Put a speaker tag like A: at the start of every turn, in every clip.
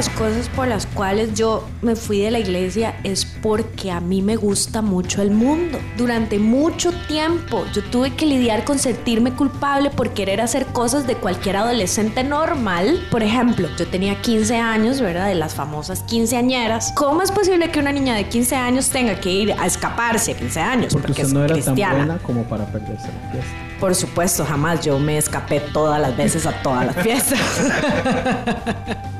A: las cosas por las cuales yo me fui de la iglesia es porque a mí me gusta mucho el mundo. Durante mucho tiempo yo tuve que lidiar con sentirme culpable por querer hacer cosas de cualquier adolescente normal. Por ejemplo, yo tenía 15 años, ¿verdad? De las famosas quinceañeras. ¿Cómo es posible que una niña de 15 años tenga que ir a escaparse 15 años?
B: Porque,
A: es
B: usted no era
A: cristiana.
B: tan buena como para perderse la fiesta.
A: Por supuesto, jamás yo me escapé todas las veces a todas las fiestas.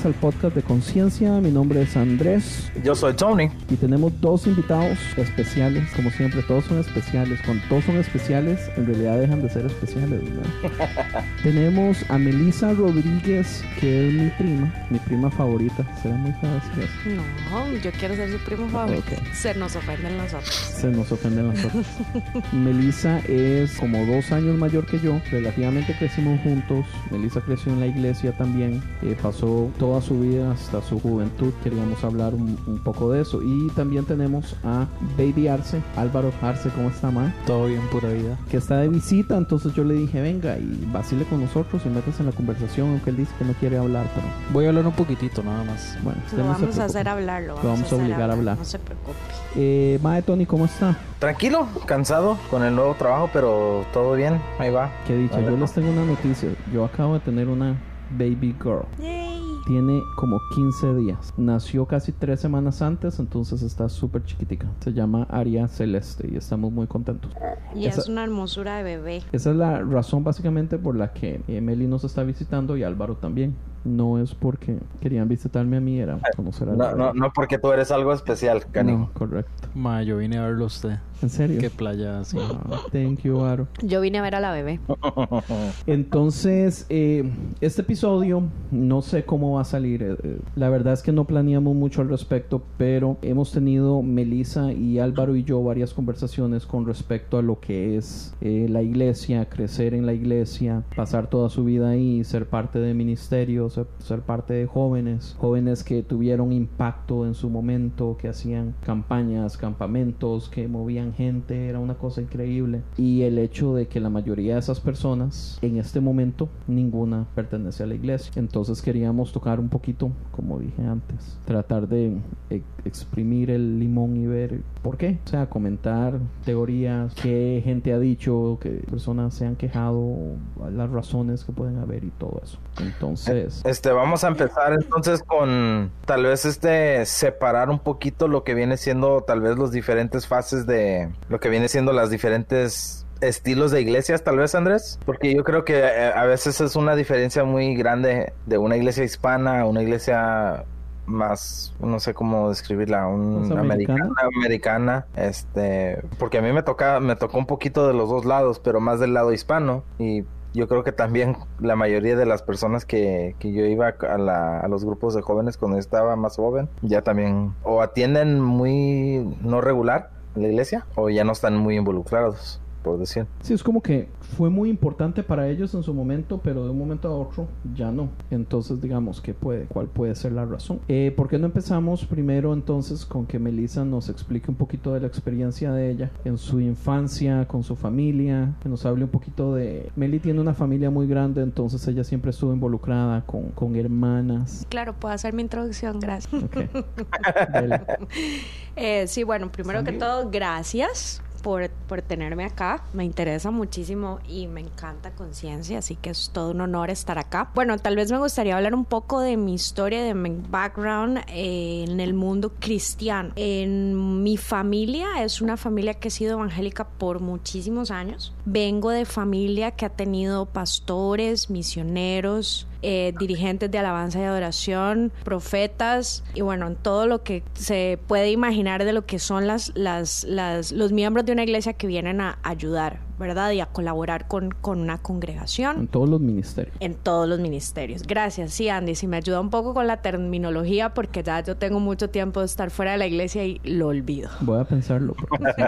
B: más al podcast de Conciencia. Mi nombre es Andrés
C: Yo soy Tony.
B: y tenemos dos invitados especiales. Como siempre, todos son especiales. Cuando todos son especiales, en realidad dejan de ser especiales. ¿verdad? tenemos a Melissa Rodríguez, que es mi prima, mi prima favorita. Será muy fácil eso.
A: No, yo quiero ser su primo favorito.
B: Ok.
A: Se nos ofenden los otros.
B: Se nos ofenden las otras. Melissa es como dos años mayor que yo. Relativamente crecimos juntos. Melissa creció en la iglesia también. Eh, pasó toda su vida hasta su juventud. Queríamos hablar un, un poco de eso. Y también tenemos a Baby Arce. Álvaro Arce, ¿cómo está, ma?
D: Todo bien, pura vida.
B: Que está de visita. Entonces yo le dije, venga y vacile con nosotros y métese en la conversación. Aunque él dice que no quiere hablar, pero
D: Voy a hablar un poquitito nada más.
B: bueno. usted
A: Lo
B: no se
A: vamos a hacer hablar, lo
B: Lo
A: vamos,
B: a obligar a hablar.
A: No se preocupe.
B: Eh, Mae Tony, ¿cómo está?
C: Tranquilo, cansado con el nuevo trabajo, pero todo bien, ahí va.
B: Que dicho,
C: Vale.
B: yo les tengo una noticia. Yo acabo de tener una baby girl. Tiene como 15 días. Nació casi tres semanas antes, entonces está súper chiquitica. Se llama Aria Celeste y estamos muy contentos.
A: Y
B: Esa-
A: es una hermosura de bebé.
B: Esa es la razón básicamente por la que Emily nos está visitando y Álvaro también. No es porque querían visitarme a mí, era conocer a
C: No, no, no porque tú eres algo especial, Cani.
B: No, correcto.
D: Ma, yo vine a verlo a usted.
B: ¿En serio?
D: Qué playa así.
B: Ah, thank you, Aro.
A: Yo vine a ver a la bebé.
B: Entonces, eh, este episodio no sé cómo va a salir. eh, eh, La verdad es que no planeamos mucho al respecto, pero hemos tenido Melissa y Álvaro y yo varias conversaciones con respecto a lo que es eh, la iglesia, crecer en la iglesia, pasar toda su vida ahí, ser parte de ministerios, ser, ser parte de jóvenes, jóvenes que tuvieron impacto en su momento, que hacían campañas, campamentos, que movían gente, era una cosa increíble. Y el hecho de que la mayoría de esas personas en este momento ninguna pertenece a la iglesia. Entonces queríamos tocar un poquito, como dije antes, tratar de exprimir el limón y ver por qué. O sea, comentar teorías, qué gente ha dicho, qué personas se han quejado, las razones que pueden haber y todo eso. Entonces,
C: Este, vamos a empezar entonces con tal vez este separar un poquito lo que viene siendo tal vez los diferentes fases de lo que viene siendo las diferentes estilos de iglesias, tal vez Andrés, porque yo creo que eh, a veces es una diferencia muy grande de una iglesia hispana a una iglesia más, no sé cómo describirla, un americana.
B: americana,
C: este, porque a mí me toca, me tocó un poquito de los dos lados, pero más del lado hispano y yo creo que también la mayoría de las personas que, que yo iba a, la- a los grupos de jóvenes cuando estaba más joven, ya también o atienden muy no regular la iglesia o ya no están muy involucrados. Por decir.
B: Sí, es como que fue muy importante para ellos en su momento, pero de un momento a otro ya no. Entonces, digamos, ¿qué puede, ¿cuál puede ser la razón? Eh, ¿Por qué no empezamos primero entonces con que Melissa nos explique un poquito de la experiencia de ella en su infancia, con su familia, que nos hable un poquito de... Meli tiene una familia muy grande, entonces ella siempre estuvo involucrada con, con hermanas.
A: Claro, puedo hacer mi introducción, gracias.
B: Ok. Dele.
A: Eh, sí, bueno, primero que todo, gracias por, por tenerme acá. Me interesa muchísimo y me encanta conciencia, así que es todo un honor estar acá. Bueno, tal vez me gustaría hablar un poco de mi historia, de mi background eh, en el mundo cristiano. En mi familia es una familia que ha sido evangélica por muchísimos años. Vengo de familia que ha tenido pastores, misioneros, eh, dirigentes de alabanza y adoración, profetas y bueno, en todo lo que se puede imaginar de lo que son las, las, las, los miembros de una iglesia que vienen a ayudar, ¿verdad? Y a colaborar con, con una congregación
B: En todos los ministerios.
A: en todos los ministerios. Gracias, sí, Andy, si me ayuda un poco con la terminología porque ya yo tengo mucho tiempo de estar fuera de la iglesia y lo olvido.
B: Voy a pensarlo. sí.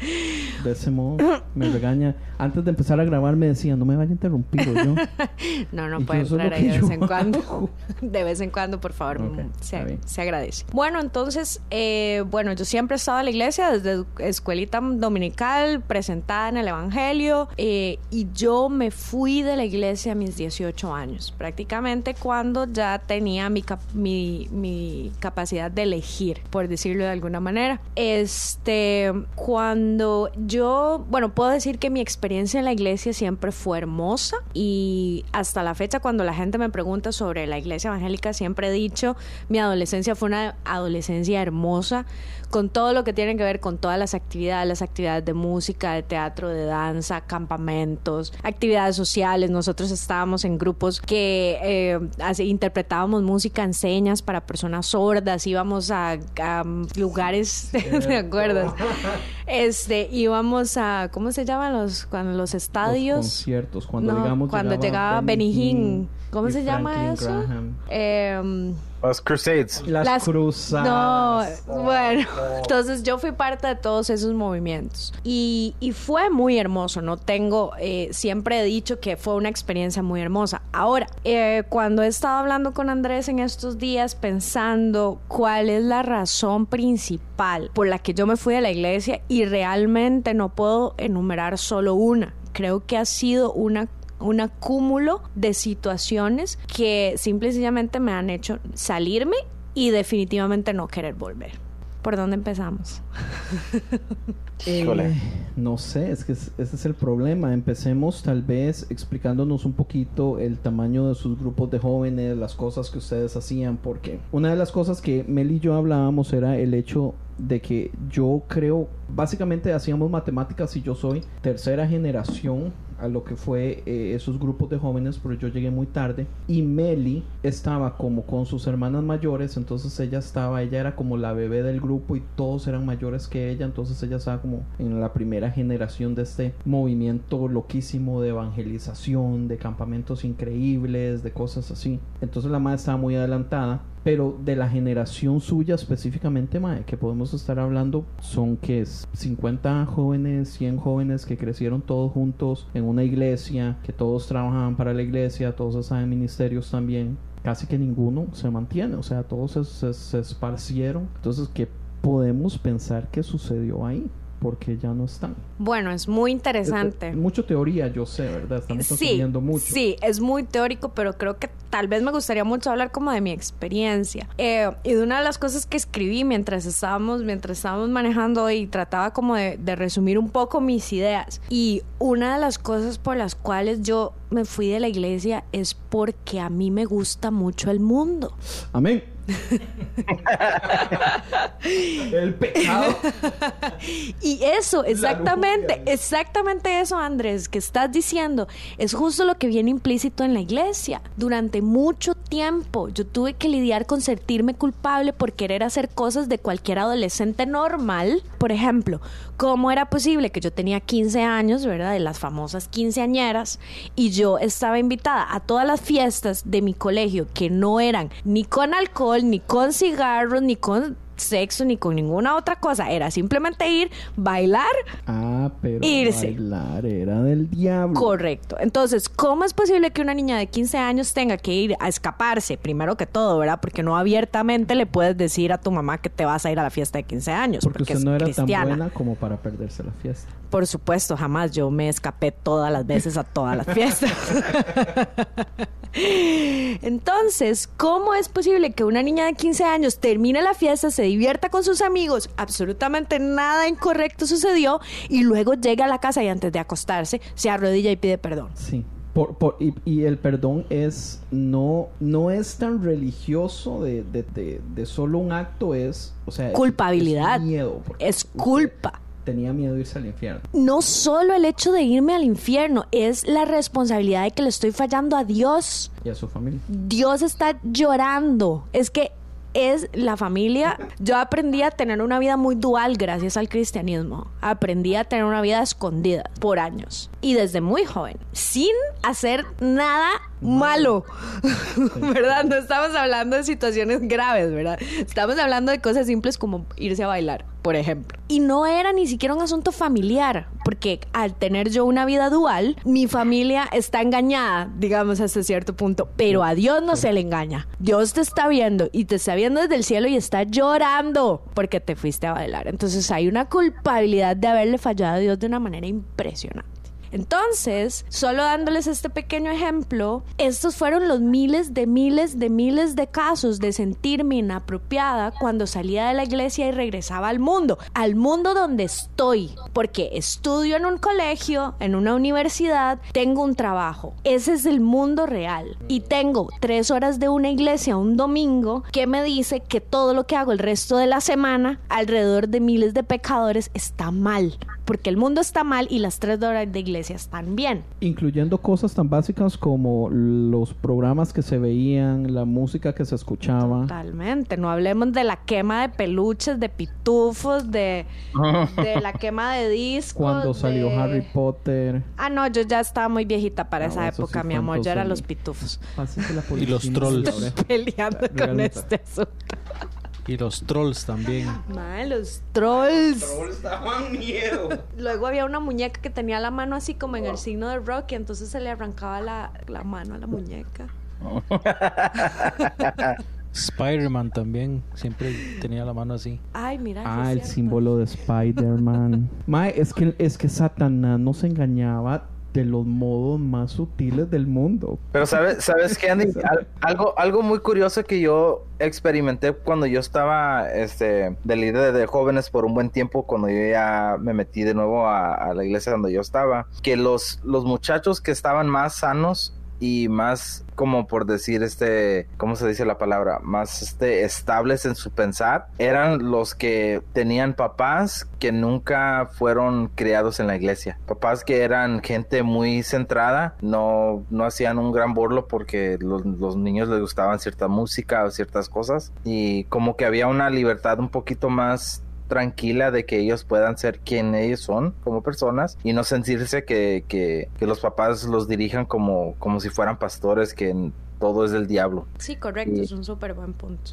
B: de ese modo me regaña. Antes de empezar a grabar me decía, no me vaya a interrumpir yo.
A: No, no puede entrar ahí de vez en cuando. De vez en cuando, por favor, mm, se, se agradece. Bueno, entonces, eh, bueno, yo siempre he estado en la iglesia desde escuelita dominical, presentada en el Evangelio, eh, y yo me fui de la iglesia a mis 18 años, prácticamente cuando ya tenía mi, cap- mi, mi capacidad de elegir, por decirlo de alguna manera. Este, cuando yo, bueno, puedo decir que mi experiencia en la iglesia siempre fue hermosa y hasta la fecha cuando la gente me pregunta sobre la iglesia evangélica siempre he dicho mi adolescencia fue una adolescencia hermosa con todo lo que tiene que ver con todas las actividades, las actividades de música, de teatro, de danza, campamentos, actividades sociales. Nosotros estábamos en grupos que eh, interpretábamos música en señas para personas sordas, íbamos a, a lugares, ¿te acuerdas? Este, íbamos a, ¿cómo se llaman los, cuando los
B: Los
A: estadios?
B: conciertos, cuando
A: No,
B: digamos
A: cuando llegaba Benny Hinn. ¿Cómo se llama eso?
B: Graham.
C: Los Crusades.
B: Las,
A: Las-
B: cruzadas.
A: No, bueno, entonces yo fui parte de todos esos movimientos y, y fue muy hermoso, no tengo, eh, siempre he dicho que fue una experiencia muy hermosa. Ahora, eh, cuando he estado hablando con Andrés en estos días pensando cuál es la razón principal por la que yo me fui de la iglesia y realmente no puedo enumerar solo una, creo que ha sido una un acúmulo de situaciones que simple y sencillamente me han hecho salirme y definitivamente no querer volver. ¿Por dónde empezamos?
C: Híjole.
B: Eh, no sé, es que es- ese es el problema. Empecemos tal vez explicándonos un poquito el tamaño de sus grupos de jóvenes, las cosas que ustedes hacían, porque una de las cosas que Mel y yo hablábamos era el hecho de que yo creo, básicamente hacíamos matemáticas y yo soy tercera generación a lo que fue eh, esos grupos de jóvenes, pero yo llegué muy tarde y Meli estaba como con sus hermanas mayores, entonces ella estaba, ella era como la bebé del grupo y todos eran mayores que ella, entonces ella estaba como en la primera generación de este movimiento loquísimo de evangelización, de campamentos increíbles, de cosas así. Entonces la madre estaba muy adelantada pero de la generación suya específicamente, mae, que podemos estar hablando, son que es 50 jóvenes, 100 jóvenes que crecieron todos juntos en una iglesia, que todos trabajaban para la iglesia, todos estaban ministerios también. Casi que ninguno se mantiene, o sea, todos se, se- se esparcieron. Entonces, ¿qué podemos pensar que sucedió ahí? Porque ya no están.
A: Bueno, es muy interesante.
B: Es- es mucho teoría, yo sé, ¿verdad? Estamos
A: Sí,
B: mucho.
A: sí, es muy teórico, pero creo que tal vez me gustaría mucho hablar como de mi experiencia. Eh, y de una de las cosas que escribí mientras estábamos, mientras estábamos manejando y trataba como de, de resumir un poco mis ideas. Y una de las cosas por las cuales yo me fui de la iglesia es porque a mí me gusta mucho el mundo.
B: Amén. El pecado.
A: Y eso, exactamente, exactamente eso, Andrés, que estás diciendo, es justo lo que viene implícito en la iglesia. Durante mucho tiempo yo tuve que lidiar con sentirme culpable por querer hacer cosas de cualquier adolescente normal. Por ejemplo, ¿cómo era posible que yo tenía 15 años, verdad? De las famosas quinceañeras, y yo estaba invitada a todas las fiestas de mi colegio que no eran ni con alcohol, ni con cigarros, ni con sexo ni con ninguna otra cosa. Era simplemente ir, bailar.
B: Ah, pero
A: Irse.
B: bailar era del diablo.
A: Correcto. Entonces, ¿cómo es posible que una niña de 15 años tenga que ir a escaparse? Primero que todo, ¿verdad? Porque no abiertamente le puedes decir a tu mamá que te vas a ir a la fiesta de 15 años.
B: Porque
A: Porque,
B: usted no era
A: cristiana.
B: tan buena como para perderse la fiesta.
A: Por supuesto, jamás yo me escapé todas las veces a todas las fiestas. Entonces, ¿cómo es posible que una niña de 15 años termine la fiesta, se divierta con sus amigos, absolutamente nada incorrecto sucedió y luego llega a la casa y antes de acostarse se arrodilla y pide perdón?
B: Sí. Por, por- y, y el perdón es no no es tan religioso de, de, de- de solo un acto es o sea
A: Culpabilidad.
B: es miedo
A: Es culpa.
B: Tenía miedo de irse al infierno
A: No solo el hecho de irme al infierno, es la responsabilidad de que le estoy fallando a Dios.
B: y a su familia
A: Dios está llorando. Es que es la familia. Yo aprendí a tener una vida muy dual gracias al cristianismo. Aprendí a tener una vida escondida por años. Y desde muy joven. Sin hacer nada malo. ¿Verdad? No estamos hablando de situaciones graves, ¿verdad? Estamos hablando de cosas simples como irse a bailar, por ejemplo. Y no era ni siquiera un asunto familiar. Porque al tener yo una vida dual, mi familia está engañada, digamos, hasta cierto punto. Pero a Dios no se le engaña. Dios te está viendo y te está viendo desde el cielo y está llorando porque te fuiste a bailar. Entonces hay una culpabilidad de haberle fallado a Dios de una manera impresionante. Entonces, solo dándoles este pequeño ejemplo, estos fueron los miles de miles de miles de casos de sentirme inapropiada cuando salía de la iglesia y regresaba al mundo, al mundo donde estoy, porque estudio en un colegio, en una universidad, tengo un trabajo. Ese es el mundo real. Y tengo tres horas de una iglesia un domingo que me dice que todo lo que hago el resto de la semana alrededor de miles de pecadores está mal. Porque el mundo está mal y las tres horas de iglesia están bien.
B: incluyendo cosas tan básicas como los programas que se veían la música que se escuchaba
A: Totalmente. No hablemos de la quema de peluches, de pitufos, de, de la quema de discos.
B: cuando salió
A: de-
B: Harry Potter
A: Ah, no, yo ya estaba muy viejita para
B: Ah,
A: esa época,
B: sí
A: mi amor. Yo era los pitufos.
B: La
D: Y los trolls.
A: Peleando con este asunto.
D: Y los trolls también.
A: Madre, los trolls. Luego había una muñeca que tenía la mano así como en el signo de Rocky, entonces se le arrancaba la, la mano a la muñeca.
D: Spider-Man también. Siempre tenía la mano así.
A: Ay, mira. sí
B: Ah, el
A: cierto.
B: símbolo de Spider-Man. Mae, es que, es que Satanás nos engañaba de los modos más sutiles del mundo.
C: Pero sabes, sabes qué, Andy, Al- algo, algo muy curioso que yo experimenté cuando yo estaba este de líder de jóvenes por un buen tiempo, cuando yo ya me metí de nuevo a, a la iglesia donde yo estaba, que los, los muchachos que estaban más sanos y más como por decir este cómo se dice la palabra más este estables en su pensar. Eran los que tenían papás que nunca fueron criados en la iglesia. Papás que eran gente muy centrada no no hacían un gran borlo porque los, los niños les gustaban cierta música o ciertas cosas. Y como que había una libertad un poquito más tranquila de que ellos puedan ser quien ellos son como personas y no sentirse que, que, que los papás los dirijan como, como si fueran pastores, que todo es del diablo.
A: Sí, correcto, es un súper buen punto.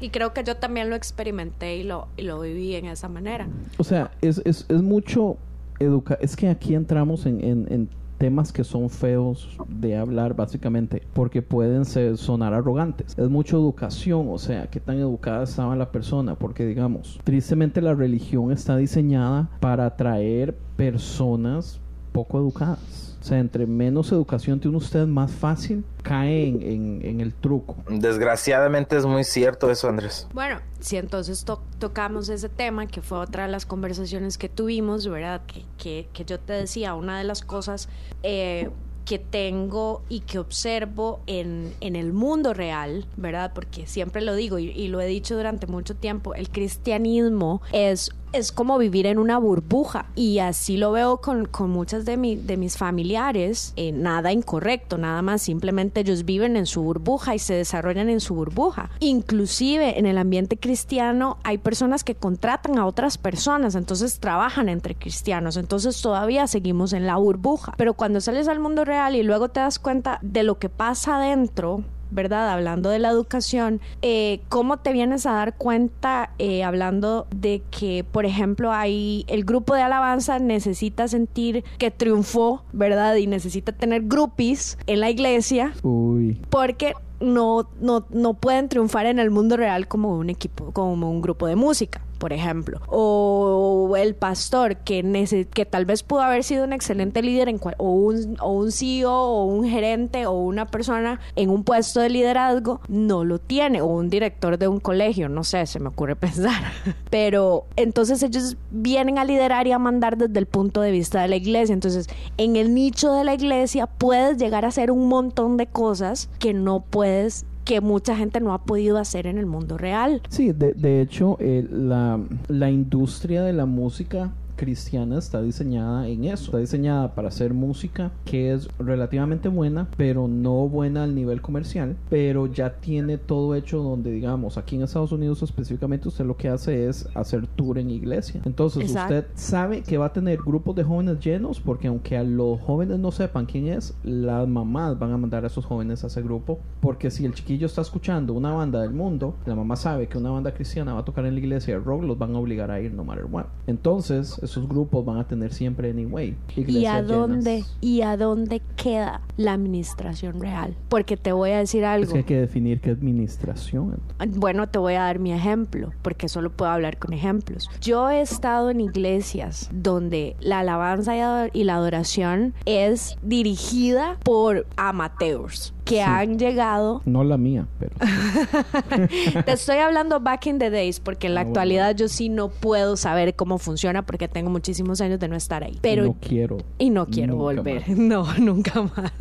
A: Y creo que yo también lo experimenté y lo, y lo viví en esa manera.
B: O sea, es, es, es mucho educar. Es que aquí entramos en, en- en temas que son feos de hablar, básicamente, porque pueden sonar arrogantes. Es mucho educación, o sea, qué tan educada estaba la persona, porque digamos, tristemente la religión está diseñada para atraer personas poco educadas. O sea, entre menos educación tiene usted, más fácil cae en, en- en el truco.
C: Desgraciadamente es muy cierto eso, Andrés.
A: Bueno, si entonces to- tocamos ese tema, que fue otra de las conversaciones que tuvimos, ¿verdad? Que, que, que yo te decía, una de las cosas eh, que tengo y que observo en, en el mundo real, ¿verdad? Porque siempre lo digo y, y lo he dicho durante mucho tiempo, el cristianismo es es como vivir en una burbuja. Y así lo veo con, con muchas de, mi- de mis familiares, eh, nada incorrecto, nada más, simplemente ellos viven en su burbuja y se desarrollan en su burbuja. Inclusive en el ambiente cristiano hay personas que contratan a otras personas, entonces trabajan entre cristianos, entonces todavía seguimos en la burbuja, pero cuando sales al mundo real y luego te das cuenta de lo que pasa adentro, ¿verdad? Hablando de la educación, eh, ¿cómo te vienes a dar cuenta eh, hablando de que, por ejemplo, hay el grupo de alabanza necesita sentir que triunfó, ¿verdad? Y necesita tener groupies en la iglesia
B: Uy.
A: porque no, no, no pueden triunfar en el mundo real como un equipo, como un grupo de música por ejemplo, o el pastor que, que tal vez pudo haber sido un excelente líder en o, un, o un CEO o un gerente o una persona en un puesto de liderazgo no lo tiene o un director de un colegio, no sé, se me ocurre pensar. Pero entonces ellos vienen a liderar y a mandar desde el punto de vista de la iglesia. Entonces, en el nicho de la iglesia puedes llegar a hacer un montón de cosas que no puedes que mucha gente no ha podido hacer en el mundo real.
B: Sí, de, hecho, eh, la, la industria de la música cristiana está diseñada en eso. Está diseñada para hacer música que es relativamente buena, pero no buena al nivel comercial, pero ya tiene todo hecho donde, digamos, aquí en Estados Unidos específicamente usted lo que hace es hacer tour en iglesia. Entonces
A: Exacto.
B: usted sabe que va a tener grupos de jóvenes llenos porque aunque a los jóvenes no sepan quién es, las mamás van a mandar a esos jóvenes a ese grupo porque si el chiquillo está escuchando una banda del mundo, la mamá sabe que una banda cristiana va a tocar en la iglesia de rock, los van a obligar a ir no matter what. Entonces, esos grupos van a tener siempre anyway.
A: ¿Y a dónde
B: llenas.
A: y a dónde queda la administración real? Porque te voy a decir
B: Es
A: algo.
B: que hay que definir qué administración.
A: Bueno, te voy a dar mi ejemplo, porque solo puedo hablar con ejemplos. Yo he estado en iglesias donde la alabanza y la adoración es dirigida por amateurs que
B: Sí.
A: han llegado
B: No la mía, pero
A: Te estoy hablando back in the days, porque en la
B: Ah, bueno.
A: actualidad yo sí no puedo saber cómo funciona porque tengo muchísimos años de no estar ahí. Pero
B: no quiero.
A: y no quiero volver.
B: más.
A: No, nunca más.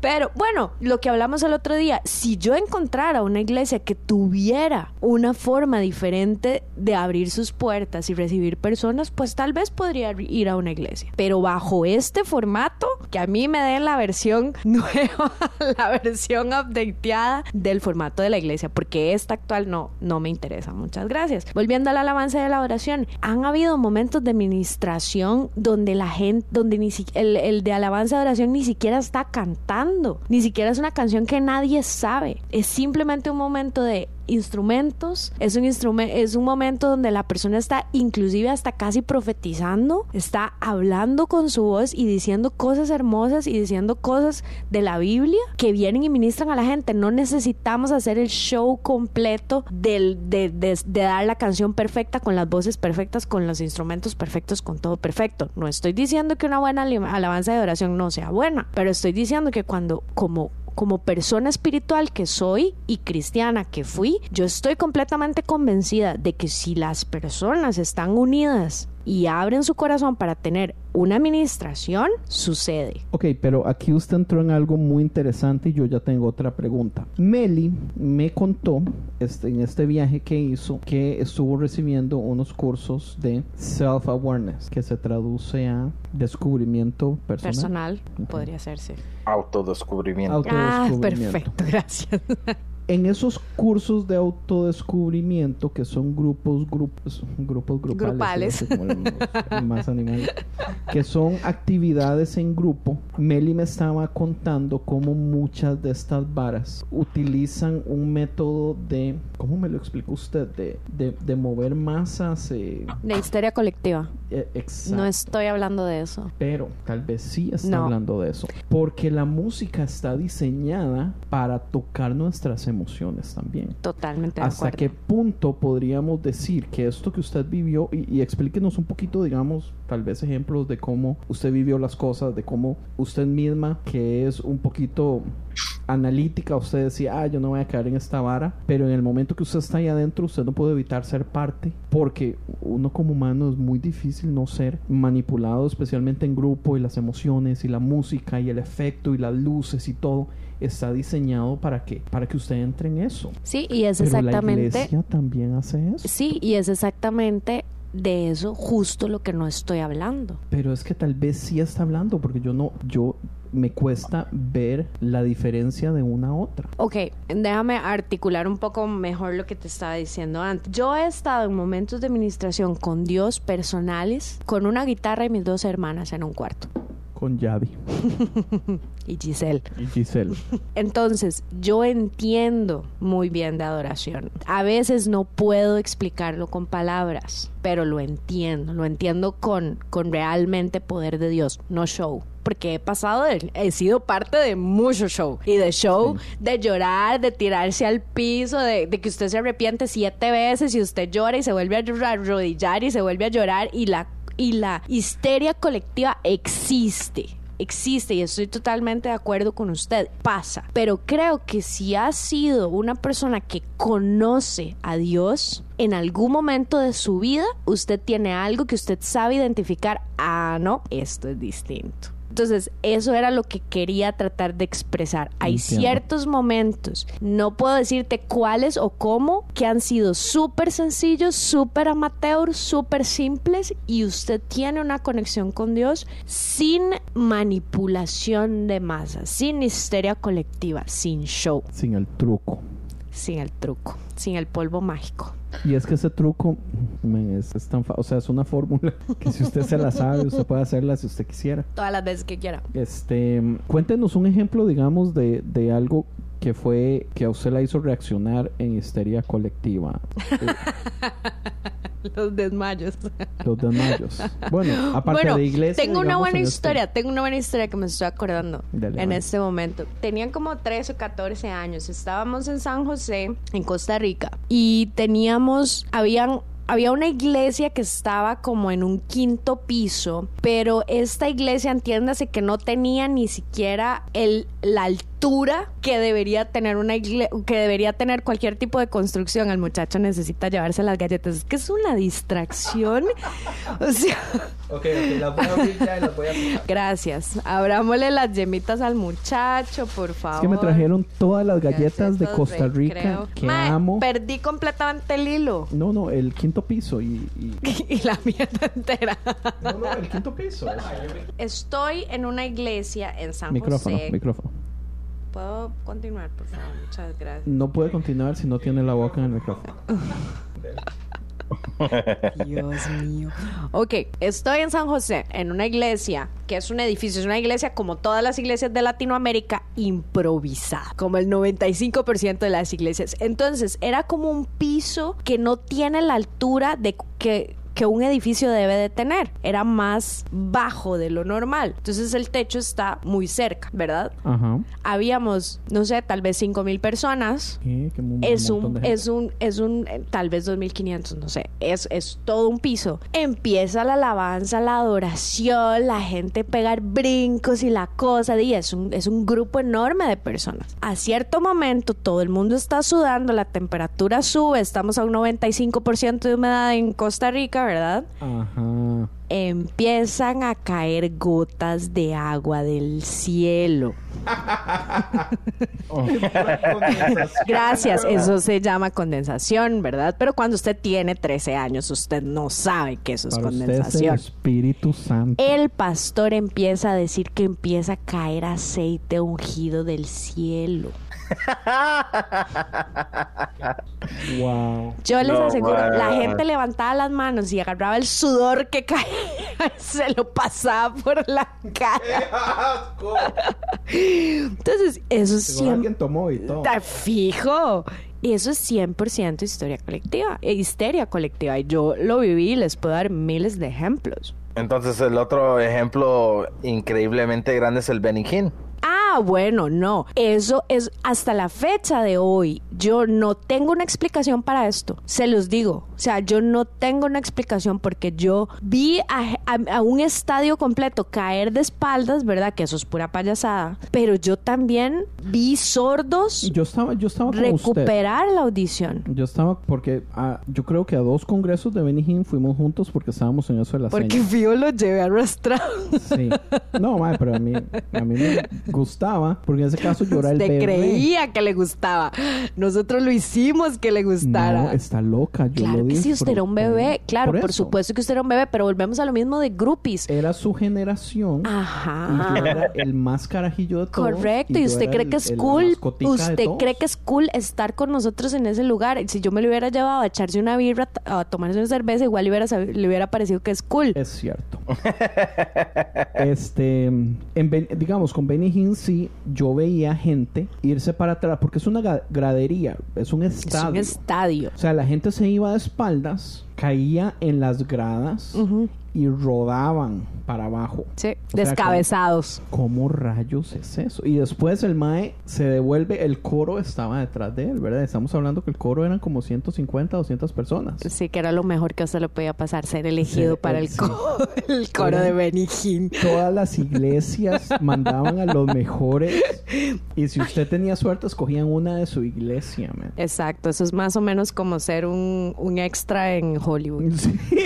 A: Pero bueno, lo que hablamos el otro día, si yo encontrara una iglesia que tuviera una forma diferente de abrir sus puertas y recibir personas, pues tal vez podría ir a una iglesia. Pero bajo este formato, que a mí me den la versión nueva, la versión updateada del formato de la iglesia, porque esta actual no, no me interesa. Muchas gracias. Volviendo a la alabanza a la oración, han habido momentos de ministración donde la gente, donde ni si- el, el de alabanza y oración ni siquiera está cantando, ni siquiera es una canción que nadie sabe, es simplemente un momento de instrumentos, es un instrumento, es un momento donde la persona está inclusive hasta casi profetizando, está hablando con su voz y diciendo cosas hermosas y diciendo cosas de la Biblia que vienen y ministran a la gente. No necesitamos hacer el show completo del, de, de- dar la canción perfecta con las voces perfectas, con los instrumentos perfectos, con todo perfecto. No estoy diciendo que una buena alabanza de oración no sea buena, pero estoy diciendo que cuando como como persona espiritual que soy y cristiana que fui, yo estoy completamente convencida de que si las personas están unidas y abren su corazón para tener una administración, sucede.
B: Ok, pero aquí usted entró en algo muy interesante y yo ya tengo otra pregunta. Meli me contó este, en este viaje que hizo que estuvo recibiendo unos cursos de self-awareness, que se traduce a descubrimiento personal.
A: Personal podría hacerse.
C: Autodescubrimiento.
B: Auto-
A: Ah,
B: Autodescubrimiento.
A: perfecto, gracias.
B: En esos cursos de autodescubrimiento, que son grupos, grupos, grupos grupales,
A: Grupales.
B: los más animales, que son actividades en grupo, Meli me estaba contando cómo muchas de estas varas utilizan un método de, ¿cómo me lo explicó usted? De, de, de mover masas. eh,
A: De histeria colectiva.
B: eh, exacto.
A: No estoy hablando de eso.
B: Pero tal vez sí está
A: No.
B: hablando de eso. Porque la música está diseñada para tocar nuestras emociones también.
A: Totalmente de
B: ¿Hasta
A: acuerdo.
B: qué punto podríamos decir que esto que usted vivió, y, y explíquenos un poquito, digamos, tal vez ejemplos de cómo usted vivió las cosas, de cómo usted misma, que es un poquito analítica, usted decía, ah, yo no voy a caer en esta vara, pero en el momento que usted está ahí adentro, usted no puede evitar ser parte, porque uno como humano es muy difícil no ser manipulado, especialmente en grupo, y las emociones, y la música, y el efecto, y las luces, y todo está diseñado para que para que usted entre en eso.
A: Sí, y es
B: Pero la
A: exactamente...
B: iglesia también hace eso.
A: Sí, y es exactamente de eso justo lo que no estoy hablando.
B: Pero es que tal vez sí está hablando, porque yo no, yo me cuesta ver la diferencia de una a otra.
A: Ok, déjame articular un poco mejor lo que te estaba diciendo antes. Yo he estado en momentos de administración con Dios personales, con una guitarra y mis dos hermanas en un cuarto.
B: Con Yadi
A: y Giselle.
B: y Giselle.
A: Entonces, yo entiendo muy bien de adoración. A veces no puedo explicarlo con palabras, pero lo entiendo. Lo entiendo con, con realmente poder de Dios, no show. Porque he pasado, de- he sido parte de mucho show. Y de show, de llorar, de tirarse al piso, de, de que usted se arrepiente siete veces y usted llora y se vuelve a arrodillar y se vuelve a llorar. Y la, y la histeria colectiva existe existe y estoy totalmente de acuerdo con usted, pasa. Pero creo que si ha sido una persona que conoce a Dios, en algún momento de su vida, usted tiene algo que usted sabe identificar. Ah, no, esto es distinto. Entonces, eso era lo que quería tratar de expresar. Hay
B: Entiendo.
A: ciertos momentos, no puedo decirte cuáles o cómo, que han sido súper sencillos, súper amateur, súper simples y usted tiene una conexión con Dios sin manipulación de masas, sin histeria colectiva, sin show,
B: Sin el truco.
A: sin el truco, sin el polvo mágico.
B: Y es que ese truco men, es, es tan fa- o sea, es una fórmula que si usted se la sabe, usted puede hacerla si usted quisiera.
A: Todas las veces que quiera.
B: Este, cuéntenos un ejemplo, digamos, de, de algo que fue que a usted la hizo reaccionar en histeria colectiva.
A: Los desmayos.
B: los desmayos. Bueno, aparte
A: bueno,
B: de iglesia.
A: tengo una buena
B: en este-
A: historia, tengo una buena historia que me estoy acordando
B: Dale,
A: en este momento. Tenían como 13 o 14 años, estábamos en San José, en Costa Rica, y teníamos, había una iglesia que estaba como en un quinto piso, pero esta iglesia, entiéndase que no tenía ni siquiera el, la altura que debería tener una igle- que debería tener cualquier tipo de construcción. El muchacho necesita llevarse las galletas. Es que es una distracción. O sea,
B: Ok, ok, las voy a abrir ya y las voy a...
A: gracias. Abrámosle las yemitas al muchacho, por favor.
B: Es que me trajeron todas las
A: Gracias,
B: galletas de Costa
A: recreo.
B: Rica que
A: Mae,
B: amo.
A: Perdí completamente el hilo.
B: No, no, el quinto piso y... y-
A: y la mierda entera.
B: No, no, el quinto piso.
A: Estoy en una iglesia en San
B: Micrófono,
A: José.
B: micrófono.
A: ¿Puedo continuar, por favor? Muchas gracias.
B: No puede continuar si no tiene la boca en el micrófono.
A: Dios mío. Ok, estoy en San José, en una iglesia, que es un edificio, es una iglesia como todas las iglesias de Latinoamérica, improvisada, como el 95% de las iglesias. Entonces, era como un piso que no tiene la altura de que que un edificio debe de tener. Era más bajo de lo normal. Entonces el techo está muy cerca, ¿verdad?
B: Ajá.
A: Habíamos, no sé, tal vez 5 mil personas es un,
B: de
A: es un, es un, eh, tal vez 2500, no sé, es, es todo un piso. Empieza la alabanza, la adoración, la gente pegar brincos y la cosa, y es un, es un grupo enorme de personas. A cierto momento todo el mundo está sudando, la temperatura sube, estamos a un 95% de humedad en Costa Rica, ¿verdad?
B: Ajá.
A: Empiezan a caer gotas de agua del cielo. Gracias, eso se llama condensación, ¿verdad? Pero cuando usted tiene 13 años, usted no sabe que eso es
B: Para usted es el
A: condensación.
B: Espíritu Santo.
A: El pastor empieza a decir que empieza a caer aceite ungido del cielo.
B: Wow.
A: Yo les
C: No,
A: aseguro,
C: man.
A: la gente levantaba las manos y agarraba el sudor que caía y se lo pasaba por la cara. Entonces, eso
B: Seguro
A: siempre...
B: alguien tomó y todo.
A: Está fijo. Y eso es 100% historia colectiva, e histeria colectiva. Y yo lo viví y les puedo dar miles de ejemplos.
C: Entonces el otro ejemplo increíblemente grande es el Benny Hinn.
A: Ah, bueno, no. Eso es hasta la fecha de hoy. Yo no tengo una explicación para esto. Se los digo. O sea, yo no tengo una explicación porque yo vi a, a- a un estadio completo caer de espaldas, ¿verdad? Que eso es pura payasada. Pero yo también vi sordos
B: Yo estaba, yo estaba con usted.
A: recuperar la audición.
B: Yo estaba porque ah, yo creo que a dos congresos de Benny Hinn fuimos juntos porque estábamos en eso de la
A: Porque. Fío lo llevé arrastrado.
B: Sí. No, madre, pero a mí, a mí me gustaba porque en ese caso yo era el bebé.
A: creía que le gustaba. Nosotros lo hicimos que le gustara.
B: No, está loca. Yo
A: claro
B: lo
A: que sí, usted era un bebé. Claro, por, supuesto que usted era un bebé, pero volvemos a lo mismo de groupies.
B: Era su generación. Y yo era el más carajillo de todos.
A: Correcto, y, usted cree
B: el-
A: que es cool, usted cree que es cool estar con nosotros en ese lugar. Si yo me lo hubiera llevado a echarse una birra, a tomarse una cerveza, igual le hubiera, le hubiera parecido que es cool.
B: Es cierto. este, en Ben- digamos, con Benny Hinn sí, yo veía gente irse para atrás, porque es una gradería, es un
A: Es
B: estadio.
A: un estadio.
B: O sea, la gente se iba de caía en las gradas. Y rodaban para abajo.
A: Sí,
B: O sea,
A: descabezados.
B: ¿Cómo rayos es eso? Y después el Mae se devuelve, el coro estaba detrás de él, ¿verdad? Estamos hablando que el coro eran como 150, 200 personas.
A: Sí, que era lo mejor que usted le podía pasar, ser elegido para el,
B: sí.
A: co- el coro de Hinn.
B: Todas las iglesias mandaban a los mejores y si usted tenía suerte escogían una de su iglesia, man.
A: Exacto, eso es más o menos como ser un, un extra en Hollywood.
B: Sí.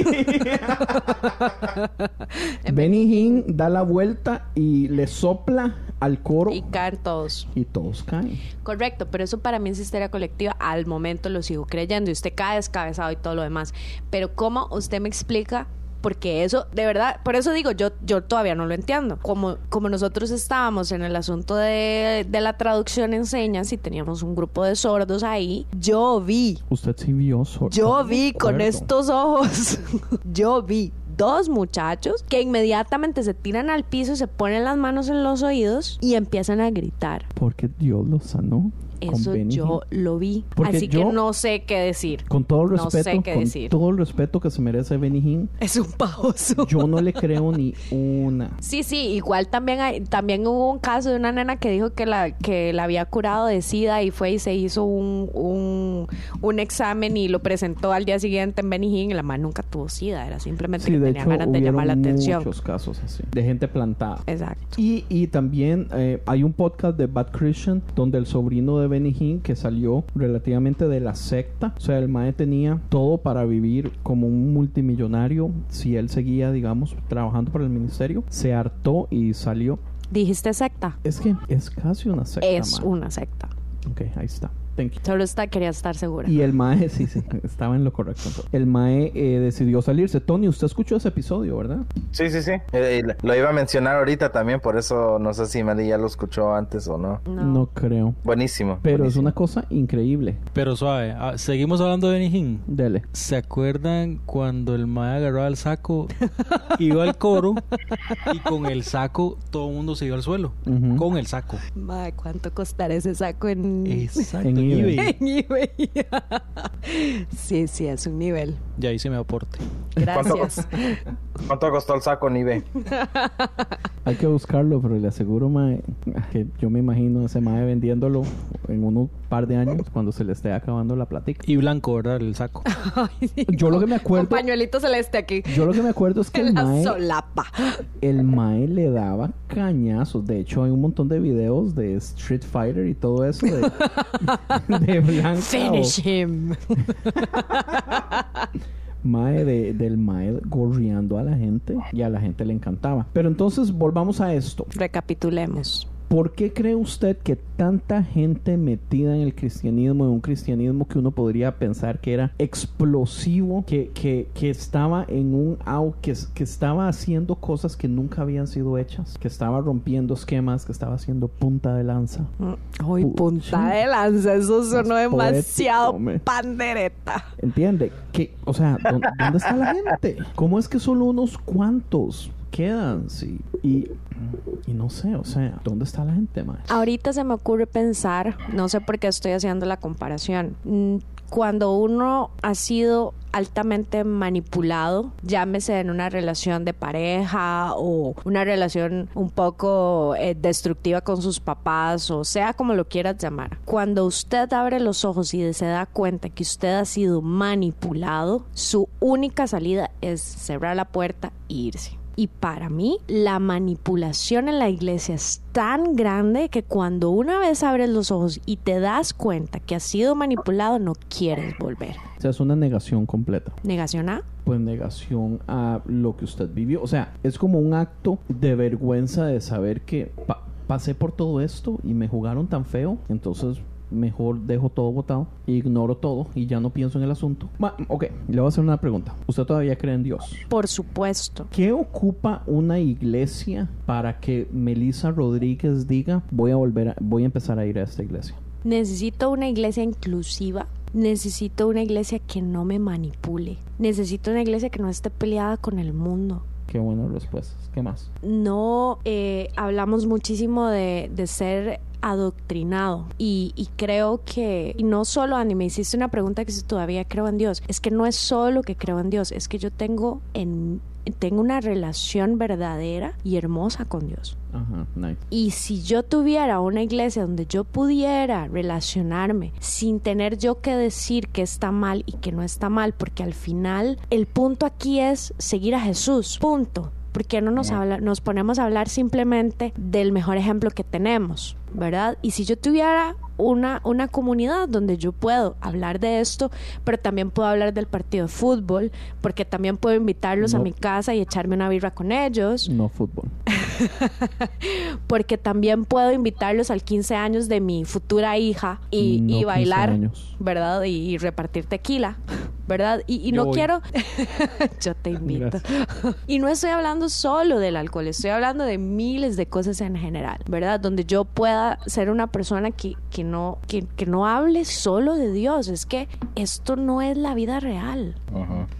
B: Benny Hinn da la vuelta y le sopla al coro
A: Y caen todos.
B: y todos caen.
A: Correcto, pero eso para mí es histeria colectiva. Al momento lo sigo creyendo y usted cae descabezado y todo lo demás. Pero ¿cómo usted me explica? Porque eso, de verdad, por eso digo, yo, yo todavía no lo entiendo. Como, como nosotros estábamos en el asunto de, de la traducción en señas y teníamos un grupo de sordos ahí, yo vi,
B: Usted sí vio sor-
A: yo vi con estos ojos, yo vi dos muchachos que inmediatamente se tiran al piso, se ponen las manos en los oídos y empiezan a gritar.
B: Porque Dios lo sanó.
A: Eso yo lo vi.
B: Porque
A: Así
B: yo-
A: que no sé qué decir.
B: Con todo el
A: No sé
B: respeto,
A: qué
B: con
A: decir.
B: todo el respeto que se merece Benny
A: Es un pajoso.
B: yo no le creo ni una.
A: Sí, sí, igual también hay, también hubo un caso de una nena que dijo que la que la había curado de SIDA y fue y se hizo un, un, un examen y lo presentó al día siguiente en Benny y la mamá nunca tuvo SIDA, era simplemente
B: Sí,
A: que
B: de
A: tenía
B: hecho,
A: ganas de llamar la
B: hubieron
A: atención.
B: muchos casos así, de gente plantada.
A: Exacto.
B: Y, y también eh, hay un podcast de Bad Christian donde el sobrino de Benny Hinn que salió relativamente de la secta, o sea, el mae tenía todo para vivir como un multimillonario si él seguía, digamos, trabajando para el ministerio, se hartó y salió.
A: Dijiste secta.
B: Es que es casi una secta.
A: es
B: mae.
A: una secta.
B: Ok, ahí está. Thank you.
A: Solo está, quería estar segura.
B: Y el Mae, sí, sí, estaba en lo correcto. El Mae eh, decidió salirse. Tony, usted escuchó ese episodio, ¿verdad?
C: Sí, sí, sí. Eh, eh, lo iba a mencionar ahorita también, por eso no sé si Mari ya lo escuchó antes o no.
A: No.
B: creo.
C: Buenísimo.
B: Pero es una cosa increíble.
D: Pero suave, ah, seguimos hablando de Benny.
B: Dele.
D: ¿Se acuerdan cuando el mae agarraba el saco, iba al coro y con el saco todo el mundo se iba al suelo? Con el saco.
A: Mae, ¿cuánto costará ese saco en,
D: Exacto.
B: En
D: en
B: eBay.
D: eBay.
A: en eBay? sí, sí, es un nivel.
D: Ya hice mi aporte.
A: Gracias.
C: ¿Cuánto costó el saco en eBay?
B: Hay que buscarlo, pero le aseguro, Mae, que yo me imagino a ese Mae vendiéndolo en un par de años cuando se le esté acabando la platica.
D: Y blanco, ¿verdad? El saco.
A: Ay, sí,
B: Yo lo que me acuerdo,
A: pañuelito celeste aquí.
B: yo lo que me acuerdo es que el
A: En la
B: Mae,
A: solapa.
B: el Mae le daba cañazos. De hecho, hay un montón de videos de Street Fighter y todo eso de, de Blanca. o-
A: Finish him.
B: Mae de- del Mae gorreando a la gente y a la gente le encantaba. Pero entonces volvamos a esto.
A: Recapitulemos.
B: ¿Por qué cree usted que tanta gente metida en el cristianismo, en un cristianismo que uno podría pensar que era explosivo, que, que, que estaba en un au, que, que estaba haciendo cosas que nunca habían sido hechas, que estaba rompiendo esquemas, que estaba haciendo punta de lanza?
A: Uy,
B: Pucha.
A: punta de lanza. Eso sonó
B: Más
A: demasiado
B: poético,
A: pandereta.
B: ¿Entiende? Que, o sea, ¿dó- ¿dónde está la gente? ¿Cómo es que solo unos cuantos quedan? Sí. Y, y no sé, o sea, ¿dónde está la gente, más?
A: Ahorita se me ocurre pensar, no sé por qué estoy haciendo la comparación. Mm, Cuando uno ha sido altamente manipulado, llámese en una relación de pareja o una relación un poco eh, destructiva con sus papás o sea como lo quieras llamar. Cuando usted abre los ojos y se da cuenta que usted ha sido manipulado, su única salida es cerrar la puerta e irse. Y para mí, la manipulación en la iglesia es tan grande que cuando una vez abres los ojos y te das cuenta que has sido manipulado, no quieres volver.
B: O sea, es una negación completa.
A: ¿Negación A?
B: Pues negación a lo que usted vivió. O sea, es como un acto de vergüenza de saber que pa- pasé por todo esto y me jugaron tan feo, entonces mejor dejo todo votado, ignoro todo y ya no pienso en el asunto. Ma- ok, le voy a hacer una pregunta. ¿Usted todavía cree en Dios?
A: Por supuesto.
B: ¿Qué ocupa una iglesia para que Melissa Rodríguez diga voy a volver a, voy a empezar a ir a esta iglesia?
A: Necesito una iglesia inclusiva. Necesito una iglesia que no me manipule. Necesito una iglesia que no esté peleada con el mundo.
B: Qué buenas respuestas. ¿Qué más?
A: no eh, hablamos muchísimo de, de ser adoctrinado y, y creo que y no solo Andy me hiciste una pregunta que si todavía creo en Dios es que no es solo que creo en Dios es que yo tengo en tengo una relación verdadera y hermosa con Dios
B: Ajá, nice.
A: y si yo tuviera una iglesia donde yo pudiera relacionarme sin tener yo que decir que está mal y que no está mal, porque al final el punto aquí es seguir a Jesús, punto. Porque no nos, habla, nos ponemos a hablar simplemente del mejor ejemplo que tenemos, ¿verdad? Y si yo tuviera una, una comunidad donde yo puedo hablar de esto, pero también puedo hablar del partido de fútbol, porque también puedo invitarlos a mi casa y echarme una birra con ellos
B: No fútbol.
A: porque también puedo invitarlos al 15 años de mi futura hija y,
B: No
A: y
B: 15
A: bailar. ¿verdad? Y, y repartir tequila, ¿verdad? Y, y no
D: voy.
A: quiero, yo te invito. Y no estoy hablando solo del alcohol, estoy hablando de miles de cosas en general, ¿verdad? Donde yo pueda ser una persona que, que, no, que, que no hable solo de Dios, es que esto no es la vida real.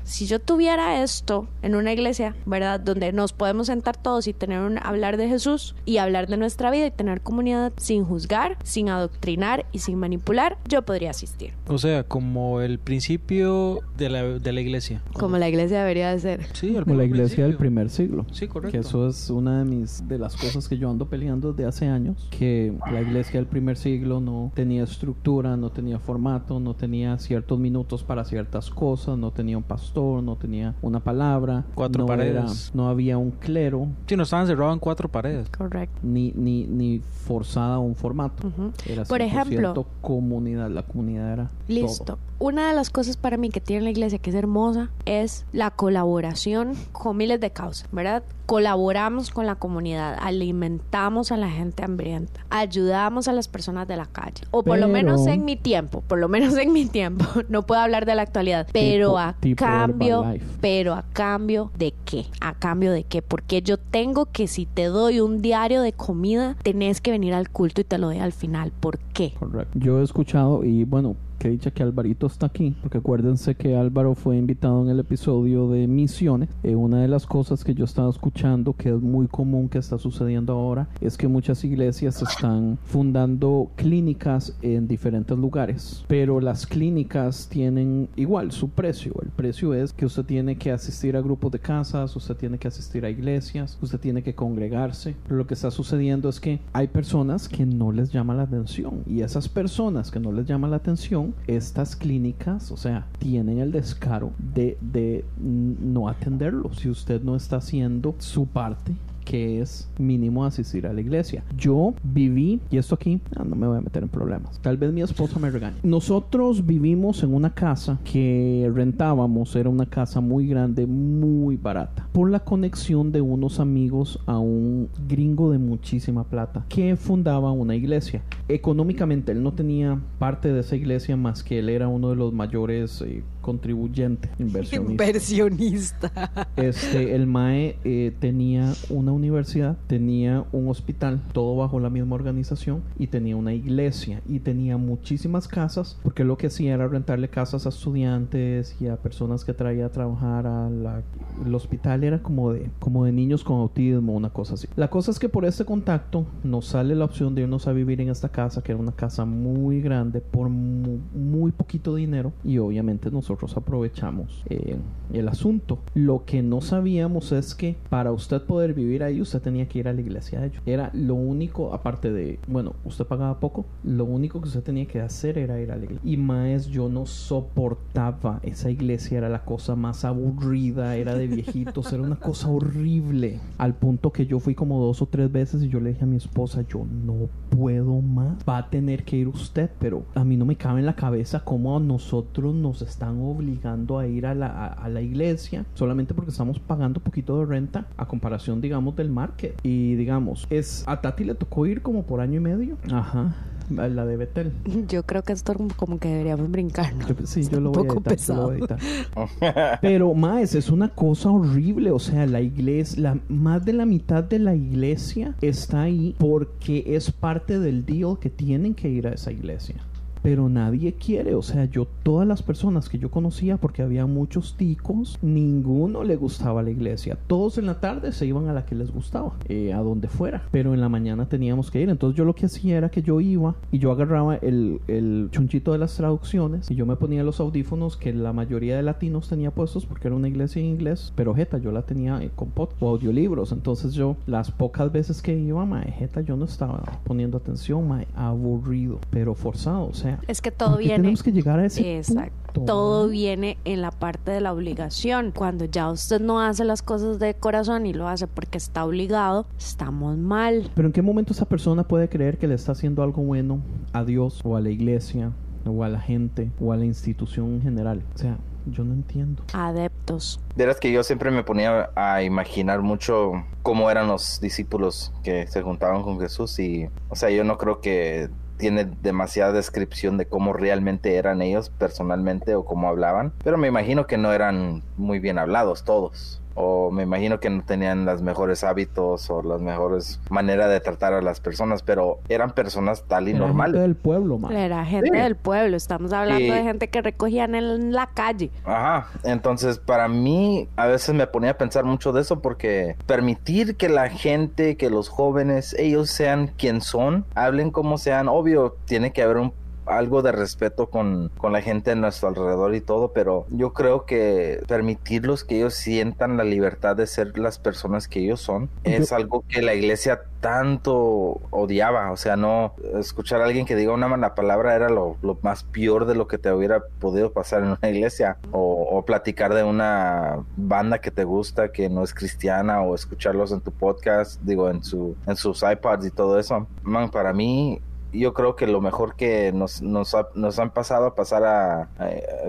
A: Si yo tuviera esto en una iglesia, ¿verdad? Donde nos podemos sentar todos y tener un, hablar de Jesús y hablar de nuestra vida y tener comunidad sin juzgar, sin adoctrinar y sin manipular, yo podría asistir.
D: O sea, como el principio de la, de la iglesia.
A: Como la iglesia debería de ser.
D: Sí, el
B: Como la iglesia del primer siglo.
D: Sí, correcto.
B: Que eso es una de mis de las cosas que yo ando peleando desde hace años, que la iglesia del primer siglo no tenía estructura, no tenía formato, no tenía ciertos minutos para ciertas cosas, no tenía un pastor, no tenía una palabra,
D: Cuatro
B: no
D: paredes.
B: era- no había un clero,
D: Sí, nos estaban cerrados en cuatro paredes.
A: Correcto.
B: ni ni ni forzada un formato. Era
A: Por
B: 100%
A: ejemplo-
B: comunidad, la comunidad era
A: Listo.
B: todo.
A: Una de las cosas para mí que tiene la iglesia que es hermosa es la colaboración con miles de causas, ¿verdad? Colaboramos con la comunidad, alimentamos a la gente hambrienta, ayudamos a las personas de la calle. O por lo menos en mi tiempo, por lo menos en mi tiempo. No puedo hablar de la actualidad, pero
B: Tipo-
A: a
B: tipo
A: cambio, pero a cambio de qué? A cambio de qué? Porque yo tengo que si te doy un diario de comida, tenés que venir al culto y te lo doy al final. ¿Por qué?
B: Correcto. Yo he escuchado y bueno, que dicha que Alvarito está aquí, porque acuérdense que Álvaro fue invitado en el episodio de misiones. Eh, una de las cosas que yo estaba escuchando, que es muy común que está sucediendo ahora, es que muchas iglesias están fundando clínicas en diferentes lugares, pero las clínicas tienen igual su precio. El precio es que usted tiene que asistir a grupos de casas, usted tiene que asistir a iglesias, usted tiene que congregarse. Pero lo que está sucediendo es que hay personas que no les llama la atención y esas personas que no les llama la atención, estas clínicas, o sea, tienen el descaro de, de no atenderlo. Si usted no está haciendo su parte que es mínimo asistir a la iglesia. Yo viví, y esto aquí, ah, no me voy a meter en problemas. Tal vez mi esposa me regañe. Nosotros vivimos en una casa que rentábamos, era una casa muy grande, muy barata, por la conexión de unos amigos a un gringo de muchísima plata que fundaba una iglesia. Económicamente él no tenía parte de esa iglesia más que él era uno de los mayores eh, contribuyentes, inversionistas.
A: Inversionista.
B: Este, el MAE eh, tenía una universidad, tenía un hospital, todo bajo la misma organización, y tenía una iglesia, y tenía muchísimas casas, porque lo que hacía era rentarle casas a estudiantes y a personas que traía a trabajar a la- el hospital, era como de, como de niños con autismo, una cosa así. La cosa es que por este contacto nos sale la opción de irnos a vivir en esta casa, que era una casa muy grande, por mu- muy poquito dinero, y obviamente nosotros aprovechamos eh, el asunto. Lo que no sabíamos es que para usted poder vivir ahí, usted tenía que ir a la iglesia de ellos. Era lo único, aparte de, bueno, usted pagaba poco, lo único que usted tenía que hacer era ir a la iglesia. Y más, yo no soportaba esa iglesia, era la cosa más aburrida, era de viejitos, era una cosa horrible. Al punto que yo fui como dos o tres veces y yo le dije a mi esposa, yo no puedo más, va a tener que ir usted, pero a mí no me cabe en la cabeza cómo a nosotros nos están obligando a ir a la, a- a la iglesia solamente porque estamos pagando poquito de renta a comparación, digamos, del market. Y digamos, es a Tati le tocó ir como por año y medio. Ajá. La de Betel.
A: Yo creo que esto como que deberíamos brincarnos.
B: Sí, yo lo voy a editar, yo lo voy a editar. Pero, más, es una cosa horrible. O sea, la iglesia, la, más de la mitad de la iglesia está ahí porque es parte del deal que tienen que ir a esa iglesia. Pero nadie quiere, o sea, yo, todas las personas que yo conocía, porque había muchos ticos, ninguno le gustaba la iglesia. Todos en la tarde se iban a la que les gustaba, eh, a donde fuera. Pero en la mañana teníamos que ir. Entonces yo lo que hacía era que yo iba y yo agarraba el, el chunchito de las traducciones y yo me ponía los audífonos que la mayoría de latinos tenía puestos porque era una iglesia en inglés. Pero jeta, yo la tenía eh, con pod o audiolibros. Entonces yo, las pocas veces que iba, mae, jeta, yo no estaba poniendo atención, mae, aburrido, pero forzado. O sea,
A: Es que todo
B: ¿por qué
A: viene.
B: tenemos que llegar a ese
A: Exacto.
B: punto,
A: Todo viene en la parte de la obligación. Cuando ya usted no hace las cosas de corazón y lo hace porque está obligado, estamos mal.
B: Pero en qué momento esa persona puede creer que le está haciendo algo bueno a Dios o a la iglesia o a la gente o a la institución en general? O sea, yo no entiendo.
A: Adeptos.
C: Verás que yo siempre me ponía a imaginar mucho cómo eran los discípulos que se juntaban con Jesús y, o sea, yo no creo que tiene demasiada descripción de cómo realmente eran ellos personalmente o cómo hablaban, pero me imagino que no eran muy bien hablados todos. O me imagino que no tenían los mejores hábitos o las mejores maneras de tratar a las personas, pero eran personas tal y
B: Era gente del pueblo, man.
A: Era gente
C: Sí.
A: del pueblo. Estamos hablando
C: Y-
A: de gente que recogían en la calle.
C: Ajá, entonces para mí a veces me ponía a pensar mucho de eso porque permitir que la gente, que los jóvenes, ellos sean quien son, hablen como sean, obvio, tiene que haber un algo de respeto con, con la gente a nuestro alrededor y todo, pero yo creo que permitirlos que ellos sientan la libertad de ser las personas que ellos son es algo que la iglesia tanto odiaba, o sea, no escuchar a alguien que diga una mala palabra era lo, lo más peor de lo que te hubiera podido pasar en una iglesia o, o platicar de una banda que te gusta que no es cristiana o escucharlos en tu podcast, digo, en su en sus iPods y todo eso. Man, para mí yo creo que lo mejor que nos, nos, ha- nos han pasado a pasar a, a-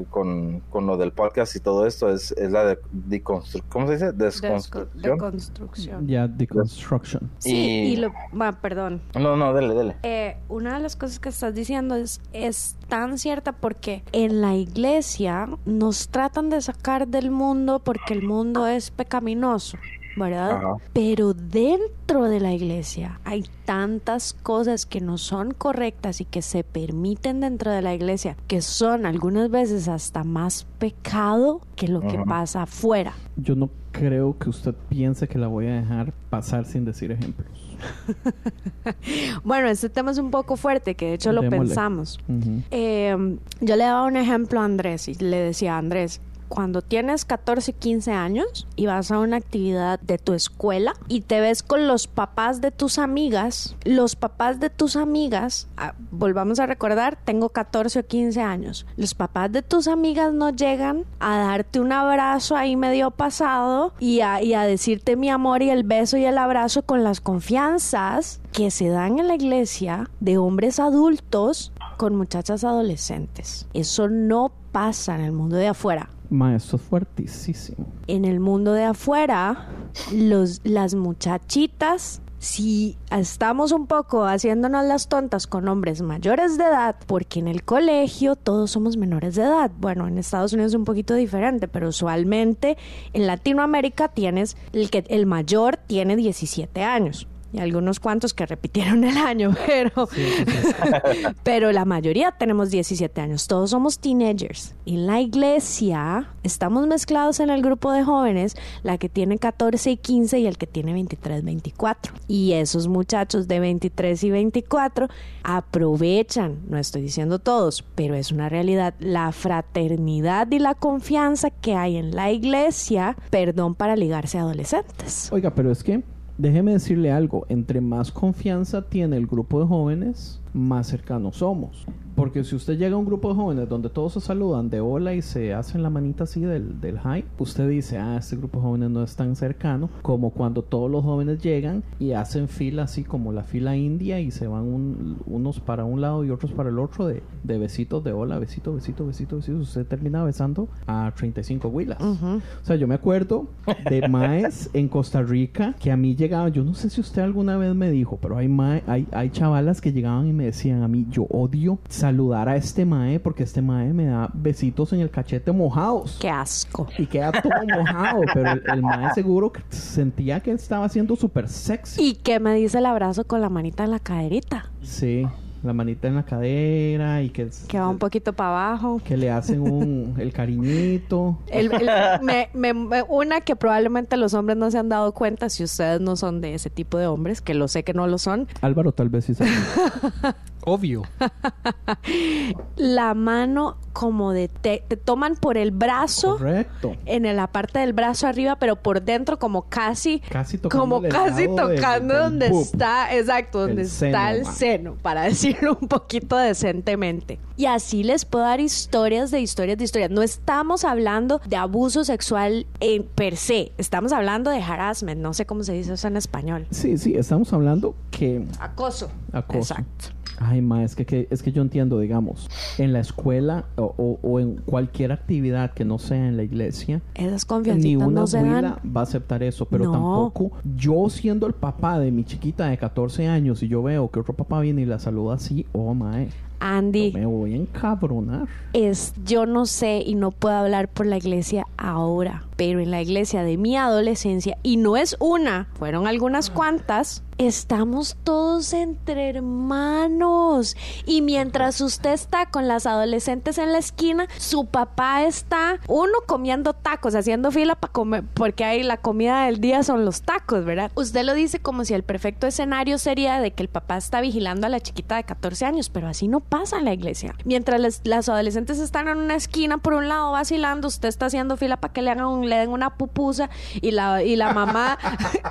C: con, con lo del podcast y todo esto es, es la de deconstru- ¿cómo se dice? Desconstrucción.
A: De construcción.
B: Ya, deconstruction.
A: Sí,
C: Y-
A: y lo. va, perdón.
C: No, no, dele, dele.
A: Eh, una de las cosas que estás diciendo es, es tan cierta porque en la iglesia nos tratan de sacar del mundo porque el mundo es pecaminoso, ¿verdad?
C: Ajá.
A: Pero dentro de la iglesia hay tantas cosas que no son correctas y que se permiten dentro de la iglesia que son algunas veces hasta más pecado que lo que pasa afuera.
B: Yo no creo que usted piense que la voy a dejar pasar sin decir ejemplos.
A: Bueno, este tema es un poco fuerte, que de hecho lo
B: Démosle.
A: pensamos. Eh, yo le daba un ejemplo a Andrés y le decía a Andrés, cuando tienes 14, 15 años y vas a una actividad de tu escuela y te ves con los papás de tus amigas, los papás de tus amigas, ah, volvamos a recordar, tengo 14 o 15 años, los papás de tus amigas no llegan a darte un abrazo ahí medio pasado y a, y a decirte mi amor y el beso y el abrazo con las confianzas que se dan en la iglesia de hombres adultos con muchachas adolescentes. Eso no pasa en el mundo de afuera.
B: Ma, esto es fuertísimo.
A: En el mundo de afuera, los, las muchachitas, si estamos un poco haciéndonos las tontas con hombres mayores de edad, porque en el colegio todos somos menores de edad. Bueno, en Estados Unidos es un poquito diferente, pero usualmente en Latinoamérica tienes el que el mayor tiene 17 años. Y algunos cuantos que repitieron el año, pero pero la mayoría tenemos 17 años, todos somos teenagers. En la iglesia estamos mezclados en el grupo de jóvenes, la que tiene 14 y 15 y el que tiene 23, 24. Y esos muchachos de 23 y 24 aprovechan, no estoy diciendo todos, pero es una realidad, la fraternidad y la confianza que hay en la iglesia, perdón, para ligarse a adolescentes.
B: Oiga, pero es que déjeme decirle algo. Entre más confianza tiene el grupo de jóvenes, más cercanos somos. Porque si usted llega a un grupo de jóvenes donde todos se saludan de hola y se hacen la manita así del, del hi, usted dice, ah, este grupo de jóvenes no es tan cercano como cuando todos los jóvenes llegan y hacen fila así como la fila india y se van un- unos para un lado y otros para el otro de, de besitos de hola, besito, besito, besito, besito. Usted termina besando a 35 huilas. O sea, yo me acuerdo de maes en Costa Rica que a mí llegaban, yo no sé si usted alguna vez me dijo, pero hay mae, hay, hay chavalas que llegaban y me decían a mí, yo odio saludar a este mae porque este mae me da besitos en el cachete mojados.
A: Qué asco.
B: Y queda todo mojado, pero el, el mae seguro que sentía que estaba siendo súper sexy.
A: ¿Y qué me dice el abrazo con la manita en la caderita?
B: Sí, la manita en la cadera y que,
A: Que va un poquito para abajo.
B: que le hacen un, el cariñito.
A: El- el- me- me- me- una que probablemente los hombres no se han dado cuenta si ustedes no son de ese tipo de hombres, que lo sé que no lo son.
B: Álvaro tal vez sí sabe.
D: Obvio.
A: La mano como de te, te toman por el brazo
B: Correcto.
A: en la parte del brazo arriba, pero por dentro como casi
B: Casi tocando
A: como casi
B: de-
A: tocando
B: del
A: donde está, exacto, donde
B: El
A: está
B: seno,
A: el seno, para decirlo un poquito decentemente. Y así les puedo dar historias de historias de historias. No estamos hablando de abuso sexual en per se, estamos hablando de harassment, no sé cómo se dice eso en español.
B: Sí, sí, estamos hablando que
A: Acoso.
B: Acoso.
A: Exacto.
B: Ay, ma, es que, que- es que yo entiendo, digamos, en la escuela o, o- o en cualquier actividad que no sea en la iglesia,
A: Esas
B: ni una
A: no se
B: abuela
A: dan.
B: va a aceptar eso, pero
A: No.
B: tampoco yo siendo el papá de mi chiquita de 14 años y yo veo que otro papá viene y la saluda así, oh, mae,
A: Andy,
B: me voy a encabronar.
A: es, yo no sé y no puedo hablar por la iglesia ahora, pero en la iglesia de mi adolescencia, y no es una, fueron algunas cuantas, estamos todos entre hermanos. Y mientras usted está con las adolescentes en la esquina, su papá está, uno comiendo tacos, haciendo fila para comer, porque ahí la comida del día son los tacos, ¿verdad? Usted lo dice como si el perfecto escenario sería de que el papá está vigilando a la chiquita de 14 años, pero así no pasa en la iglesia. Mientras las, las adolescentes están en una esquina por un lado vacilando, usted está haciendo fila para que le hagan un- le den una pupusa y la, y la mamá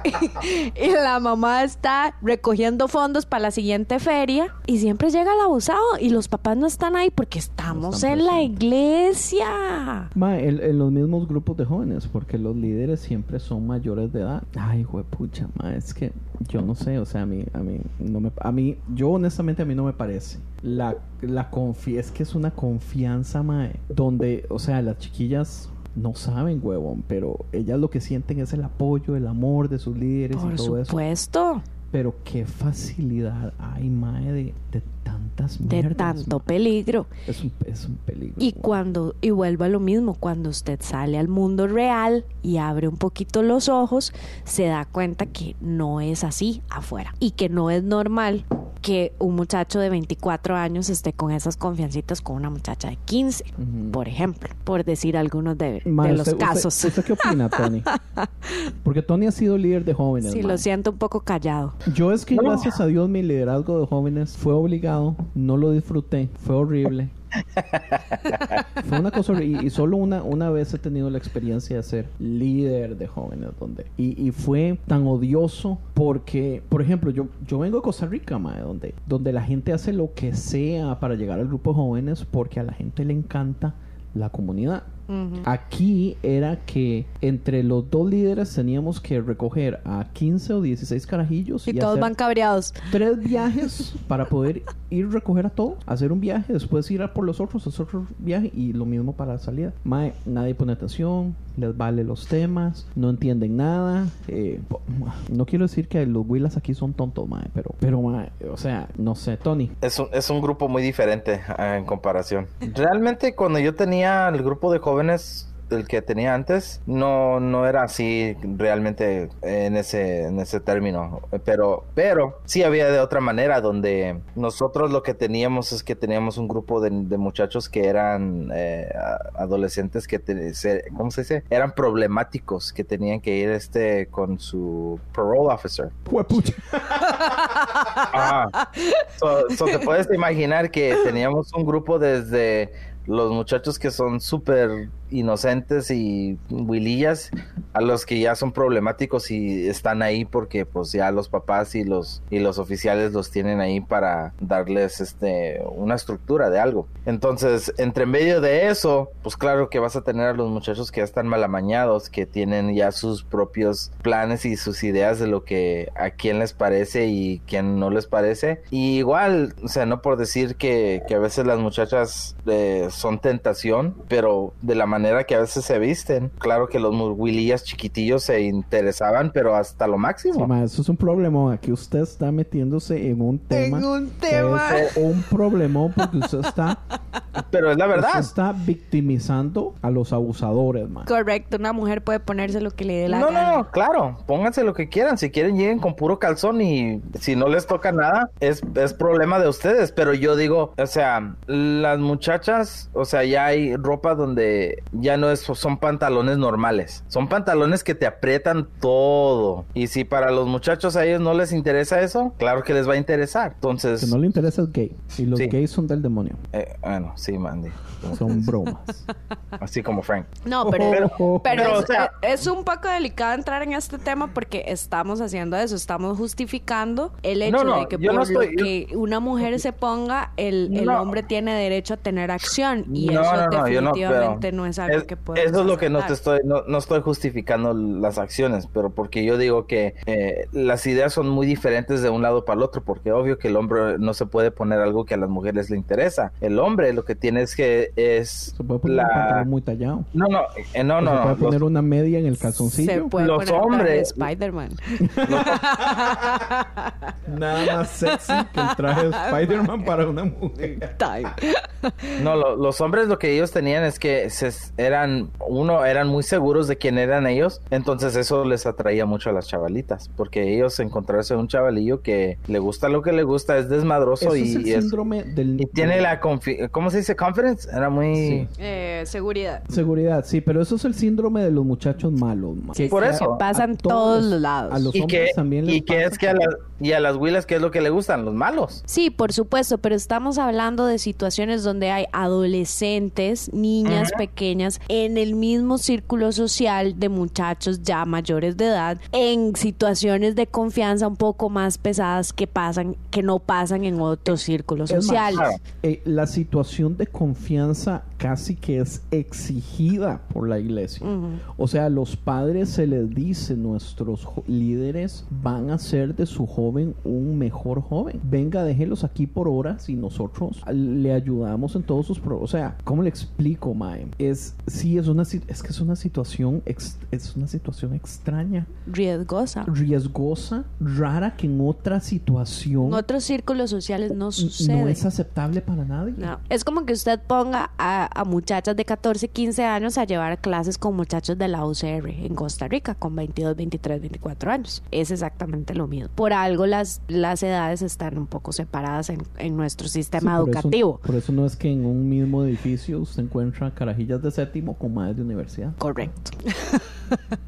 A: y la mamá está recogiendo fondos para la siguiente feria y siempre llega el abusado y los papás no están ahí porque estamos en la iglesia.
B: Ma, en, en los mismos grupos de jóvenes, porque los líderes siempre son mayores de edad. Ay, pucha, ma, es que yo no sé, o sea, a mí, a mí, no me, a mí, yo honestamente a mí no me parece. La, la confi es que es una confianza, ma, donde, o sea, las chiquillas no saben, huevón, pero ellas lo que sienten es el apoyo, el amor de sus líderes y
A: Por
B: todo eso.
A: supuesto,
B: Pero qué facilidad hay, mae, de, de tantas
A: de
B: mierdas,
A: tanto peligro.
B: Es un, es un peligro.
A: Y cuando, y vuelvo a lo mismo, cuando usted sale al mundo real y abre un poquito los ojos, se da cuenta que no es así afuera. Y que no es normal que un muchacho de 24 años esté con esas confiancitas con una muchacha de 15,
B: Ujú.
A: por ejemplo, por decir algunos de, de los
B: usted-
A: casos.
B: ¿Usted, qué opina, Tony? Porque Tony ha sido líder de jóvenes.
A: Sí, lo siento un poco callado.
B: Yo es que gracias a Dios mi liderazgo de jóvenes fue obligado, no lo disfruté, fue horrible. fue una cosa horrible y, y solo una, una vez he tenido la experiencia de ser líder de jóvenes donde y, y fue tan odioso porque, por ejemplo, yo, yo vengo de Costa Rica, donde, donde la gente hace lo que sea para llegar al grupo de jóvenes porque a la gente le encanta la comunidad. Aquí era que entre los dos líderes teníamos que recoger a 15 o 16 carajillos
A: Y todos
B: hacer
A: van cabreados.
B: tres viajes para poder ir a recoger a todo, hacer un viaje, después ir a por los otros, hacer otro viaje y lo mismo para la salida. Mae, nadie pone atención, les vale los temas, no entienden nada. eh, no quiero decir que los Willas aquí son tontos, mae, pero, pero mae, o sea, no sé, Tony.
C: Es un, es un grupo muy diferente ah, en comparación. Realmente cuando yo tenía el grupo de jóvenes, el que tenía antes, no, no era así realmente en ese, en ese término. Pero, pero sí había de otra manera donde nosotros lo que teníamos es que teníamos un grupo de, de muchachos que eran eh, adolescentes que, te- se- ¿cómo se dice? Eran problemáticos, que tenían que ir este con su parole officer. Ajá. So, so te puedes imaginar que teníamos un grupo desde los muchachos que son súper inocentes y huilillas a los que ya son problemáticos y están ahí porque pues ya los papás y los y los oficiales los tienen ahí para darles este una estructura de algo. Entonces, entre medio de eso, pues claro que vas a tener a los muchachos que ya están mal amañados, que tienen ya sus propios planes y sus ideas de lo que a quién les parece y quién no les parece. Y igual, o sea, no por decir que, que a veces las muchachas eh, son tentación, pero de la manera que a veces se visten, claro que los huilillas chiquitillos se interesaban, pero hasta lo máximo.
B: Sí, ma, eso es un problema. Aquí usted está metiéndose en un tema.
A: un
B: que
A: tema.
B: es un problemón porque usted está,
C: Pero es la
B: usted
C: verdad.
B: está victimizando a los abusadores, man.
A: Correcto, una mujer puede ponerse lo que le dé la
C: No,
A: gana.
C: no, no, claro, pónganse lo que quieran. Si quieren, lleguen con puro calzón y si no les toca nada, es, es problema de ustedes. Pero yo digo, o sea, las muchachas, o sea, ya hay ropa donde ya no es, son pantalones normales. Son pantalones que te aprietan todo. Y si para los muchachos a ellos no les interesa eso, claro que les va a interesar. Entonces,
B: Que no le interesa es gay. Y los
C: Sí.
B: gays son del demonio.
C: eh, bueno, sí, Mandy.
B: Son bromas.
C: Así como Frank.
A: No, pero,
C: Pero-
A: pero,
C: pero,
A: es,
C: o sea-
A: es un poco delicado entrar en este tema porque estamos haciendo eso, estamos justificando el hecho
C: No, no,
A: de que
C: yo
A: por
C: no
A: lo
C: estoy-
A: que una mujer se ponga, el, el
C: No.
A: hombre tiene derecho a tener acción y
C: No,
A: eso
C: no, no, yo no,
A: definitivamente
C: pero
A: no, es
C: es- Eso es lo que no te estoy, no, no estoy justificando las acciones, pero porque yo digo que eh, las ideas son muy diferentes de un lado para el otro, porque obvio que el hombre no se puede poner algo que a las mujeres le interesa. El hombre lo que tiene es que es
B: Se puede poner un
C: la...
B: pantalón muy tallado.
C: No, no, eh, no, no,
B: se puede
C: no,
B: poner
C: los-
B: una media en el
A: Se
B: calzoncillo.
A: puede
C: los
A: poner traje de
C: hombres-
A: Spider-Man.
B: Nada más sexy que el traje de Spider-Man para una mujer.
C: No, lo- los hombres lo que ellos tenían es que se, eran, uno, eran muy seguros de quién eran ellos, entonces eso les atraía mucho a las chavalitas, porque ellos encontrarse un chavalillo que le gusta lo que le gusta, es desmadroso
B: Eso
C: y,
B: es el
C: y es-
B: síndrome del...
C: y tiene la confi- ¿cómo se dice? Confidence, era muy...
B: Sí.
A: Eh, seguridad.
B: Seguridad, sí, pero eso es el síndrome de los muchachos malos. ma.
A: Sí,
C: Por eso.
A: que pasa en
B: A
A: todos los lados.
B: A los
C: Y
B: hombres
C: que,
B: también les
C: y que es que a las, y a las huilas, ¿qué es lo que le gustan? Los malos.
A: Sí, por supuesto, pero estamos hablando de situaciones donde hay adolescentes, niñas pequeñas, en el mismo círculo social de muchachos ya mayores de edad, en situaciones de confianza un poco más pesadas que pasan, que no pasan en otros círculos
B: Es
A: sociales.
B: eh, la situación de confianza casi que es exigida por la iglesia.
A: Ujú.
B: O sea, a los padres se les dice, nuestros líderes van a hacer de su joven un mejor joven. Venga, déjelos aquí por horas y nosotros le ayudamos en todos sus... pro- o sea, ¿cómo le explico, Mae? Es, sí, es una, es que es una situación, ex- es una situación extraña,
A: Riesgosa.
B: riesgosa, rara, que en otra situación
A: En otros círculos sociales no sucede.
B: no es aceptable para nadie.
A: No, es como que usted ponga a, a muchachas de 14, 15 años a llevar clases con muchachos de la UCR en Costa Rica con 22, 23, 24 años. Es exactamente lo mismo. Por algo las, las edades están un poco separadas en, en nuestro
B: Sí,
A: sistema
B: por eso-
A: educativo.
B: por eso no es que en un mismo edificio usted encuentra carajillas de séptimo con madres de universidad.
A: Correcto.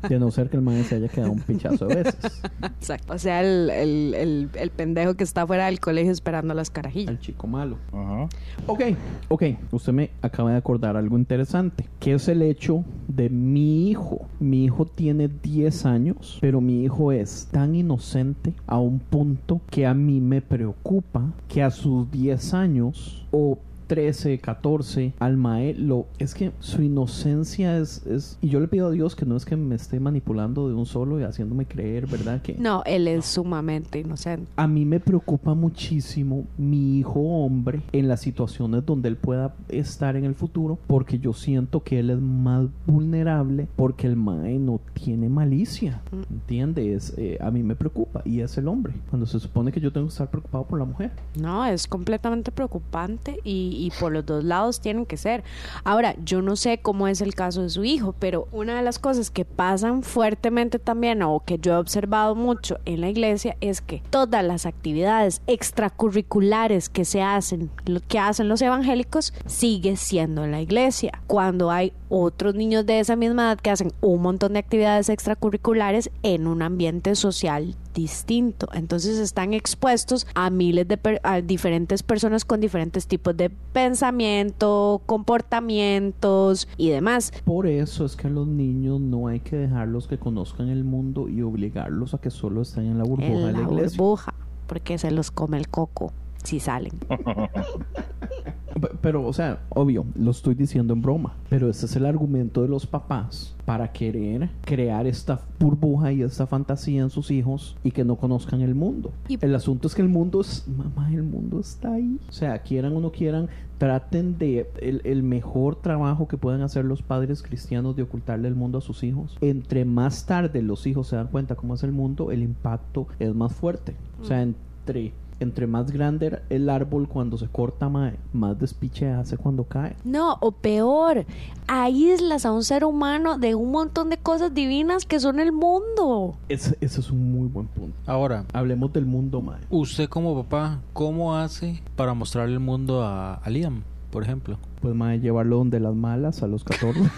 B: De no ser que el maestro se haya quedado un pichazo de veces.
A: Exacto. O sea, el, el, el, el pendejo que está fuera del colegio esperando las carajillas.
B: Al chico malo.
C: Ujú.
B: Ok, ok. Usted me acaba de acordar algo interesante. Que es el hecho de mi hijo. Mi hijo tiene 10 años, pero mi hijo es tan inocente a un punto que a mí me preocupa que a sus 10 años o 13, 14, al mae, lo, es que su inocencia es, es... Y yo le pido a Dios que no es que me esté manipulando de un solo y haciéndome creer, ¿verdad? Que
A: No, él es sumamente inocente.
B: a mí me preocupa muchísimo mi hijo hombre en las situaciones donde él pueda estar en el futuro porque yo siento que él es más vulnerable porque el mae no tiene malicia, ¿entiendes? Eh, a mí me preocupa y es el hombre cuando se supone que yo tengo que estar preocupado por la mujer.
A: No, es completamente preocupante y, y por los dos lados tienen que ser. Ahora, yo no sé cómo es el caso de su hijo, pero una de las cosas que pasan fuertemente también o que yo he observado mucho en la iglesia es que todas las actividades extracurriculares que se hacen, lo que hacen los evangélicos, sigue siendo en la iglesia. Cuando hay otros niños de esa misma edad que hacen un montón de actividades extracurriculares en un ambiente social distinto. Entonces están expuestos a miles de per- a diferentes personas con diferentes tipos de pensamiento, comportamientos y demás.
B: Por eso es que a los niños no hay que dejarlos que conozcan el mundo y obligarlos a que solo estén en la burbuja
A: en
B: de la
A: la
B: iglesia.
A: burbuja, porque se los come el coco si salen.
B: Pe- Pero, o sea, obvio, lo estoy diciendo en broma. Pero ese es el argumento de los papás para querer crear esta burbuja y esta fantasía en sus hijos y que no conozcan el mundo.
A: Y-
B: El asunto es que el mundo es, mamá, el mundo está ahí. O sea, quieran o no quieran, traten de el, el mejor trabajo que pueden hacer los padres cristianos de ocultarle el mundo a sus hijos. Entre más tarde los hijos se dan cuenta cómo es el mundo, el impacto es más fuerte. O sea, entre entre más grande el árbol cuando se corta, mae, más despiche hace cuando cae.
A: No, o peor, aíslas a un ser humano de un montón de cosas divinas que son el mundo.
B: Ese, ese es un muy buen punto.
D: Ahora,
B: Hablemos del mundo, mae.
D: usted como papá, ¿cómo hace para mostrarle el mundo a, a Liam, por ejemplo?
B: Pues, mae, llevarlo donde las malas a los 14.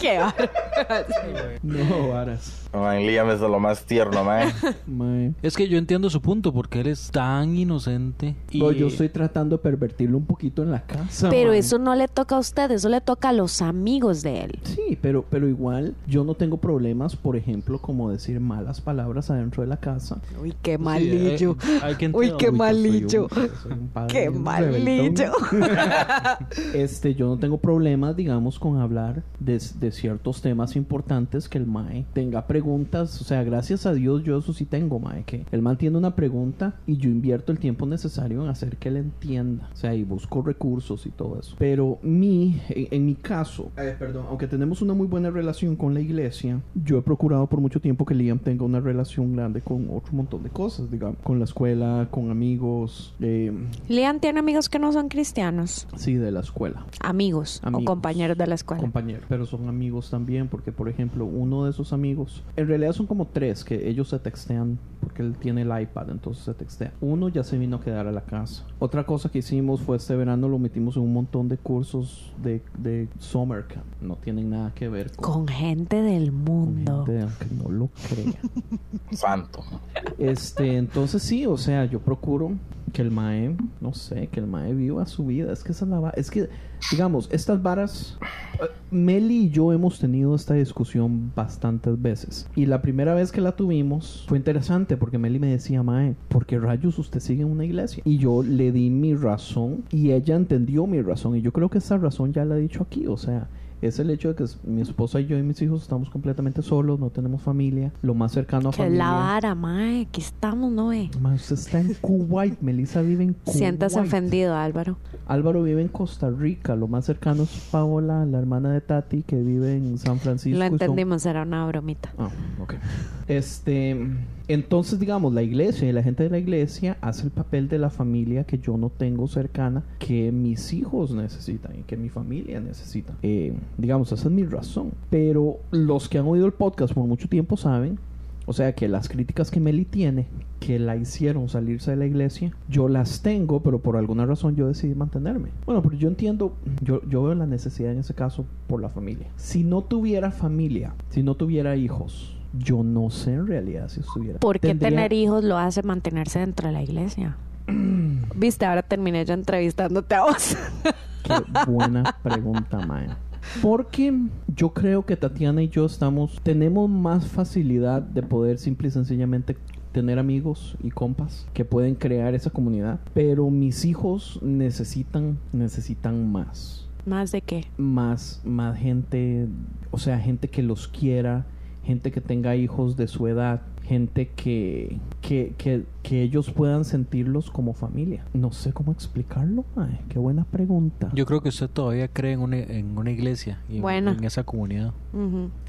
A: Qué
B: no, varas.
C: Man, Liam es de lo más tierno, man.
B: Mae.
D: Es que yo entiendo su punto porque él es tan inocente y
B: No, yo estoy tratando de pervertirlo un poquito en la casa.
A: Pero
B: mae.
A: eso no le toca a usted, eso le toca a los amigos de él.
B: Sí, pero, pero igual yo no tengo problemas, por ejemplo, como decir malas palabras adentro de la casa.
A: Uy, qué
D: Sí,
A: malillo.
D: eh, I
A: Uy, qué
B: Uy, soy
A: malillo.
B: un- soy un padre
A: Qué malillo.
B: este, yo no tengo problemas, digamos, con hablar de, de ciertos temas importantes que el MAE tenga preguntas. O sea, gracias a Dios yo eso sí tengo, MAE, que el MAE tiene una pregunta y yo invierto el tiempo necesario en hacer que él entienda. O sea, y busco recursos y todo eso. Pero mi, en, en mi caso, eh, perdón, aunque tenemos una muy buena relación con la iglesia, yo he procurado por mucho tiempo que Liam tenga una relación grande con otro montón de cosas, digamos, con la escuela, con amigos, eh,
A: Liam tiene amigos que no son cristianos.
B: sí, de la escuela.
A: Amigos,
B: Amigos.
A: o compañeros de la escuela.
B: compañeros, pero son amigos también, porque por ejemplo, uno de esos amigos, en realidad son como tres que ellos se textean, porque él tiene el iPad, entonces se textea. Uno ya se vino a quedar a la casa. Otra cosa que hicimos fue este verano lo metimos en un montón de cursos de, de summer camp. No tienen nada que ver con,
A: Con gente del
B: con
A: mundo.
B: gente, aunque no lo crean.
C: Santo.
B: Este, entonces sí, o sea, yo procuro que el mae, no sé, que el mae viva su vida. Es que esa es la es que, digamos, estas varas, eh, Meli y yo hemos tenido esta discusión bastantes veces. Y la primera vez que la tuvimos fue interesante porque Meli me decía, mae, ¿por qué rayos usted sigue en una iglesia? Y yo le di mi razón y ella entendió mi razón. Y yo creo que esa razón ya la he dicho aquí, o sea es el hecho de que mi esposa y yo y mis hijos estamos completamente solos, no tenemos familia, lo más cercano a
A: Que es
B: familia.
A: la vara, mae. Aquí estamos, ¿no? eh?
B: Ma, usted está en Kuwait, Melissa vive en Kuwait.
A: Siéntase ofendido, Álvaro.
B: Álvaro vive en Costa Rica, lo más cercano es Paola, la hermana de Tati, que vive en San Francisco.
A: Lo
B: son-
A: entendimos, era una bromita.
B: Ah, ok. Este, entonces, digamos, la iglesia y la gente de la iglesia hace el papel de la familia que yo no tengo cercana, que mis hijos necesitan y que mi familia necesita. Eh, digamos, esa es mi razón. Pero los que han oído el podcast por mucho tiempo saben, o sea, que las críticas que Meli tiene, que la hicieron salirse de la iglesia, yo las tengo, pero por alguna razón yo decidí mantenerme. Bueno, pero yo entiendo, yo, yo veo la necesidad en ese caso por la familia. Si no tuviera familia, si no tuviera hijos, yo no sé en realidad si estuviera.
A: ¿Por qué
B: Tendría-
A: tener hijos lo hace mantenerse dentro de la iglesia? Viste, ahora terminé yo entrevistándote a vos.
B: Qué buena pregunta, Mae. Porque yo creo que Tatiana y yo estamos, tenemos más facilidad de poder simple y sencillamente tener amigos y compas que pueden crear esa comunidad. Pero mis hijos necesitan, necesitan más.
A: ¿Más de qué?
B: Más, más gente, o sea, gente que los quiera, gente que tenga hijos de su edad, gente que, que, que, que ellos puedan sentirlos como familia. No sé cómo explicarlo, mae. Qué buena pregunta.
D: Yo creo que usted todavía cree en una, en una iglesia y en-
A: Bueno.
D: en esa comunidad.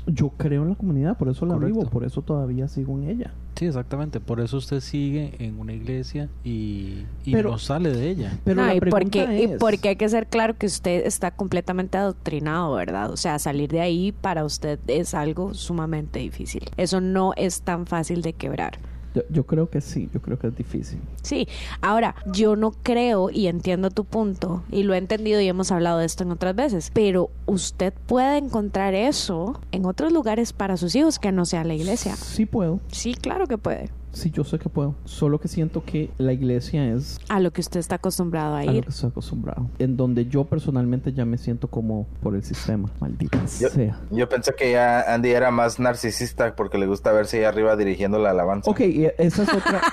B: Yo creo en la comunidad, por eso la
D: Correcto.
B: vivo, por eso todavía sigo en ella.
D: Sí, exactamente. Por eso usted sigue en una iglesia y, y
B: Pero-
D: no sale de ella.
B: Pero
A: no,
B: la
A: y porque, y porque hay que ser claro que usted está completamente adoctrinado, ¿verdad? O sea, salir de ahí para usted es algo sumamente difícil. Eso no es tan fácil de quebrar.
B: Yo, yo creo que sí, yo creo que es difícil.
A: Sí, ahora yo no creo y entiendo tu punto y lo he entendido y hemos hablado de esto en otras veces, pero usted puede encontrar eso en otros lugares para sus hijos que no sea la iglesia.
B: Sí puedo,
A: Sí, claro que puede.
B: Sí yo sé que puedo. Solo que siento que la iglesia es
A: A lo que usted está acostumbrado a
B: a lo
A: ir.
B: que estoy acostumbrado. En donde yo personalmente ya me siento como por el sistema. Maldita
C: Yo,
B: sea.
C: yo pensé que ya Andy era más narcisista porque le gusta verse ahí arriba dirigiendo la alabanza.
B: Ok, y esa es otra.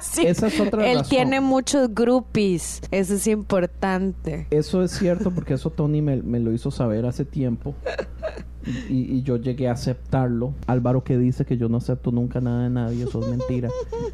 A: Sí.
B: Esa es otra
A: Él
B: razón.
A: tiene muchos groupies, eso es importante.
B: Eso es cierto porque eso Tony me, me lo hizo saber hace tiempo. Y, y yo llegué a aceptarlo. Álvaro que dice que yo no acepto nunca nada de nadie, eso es mentira.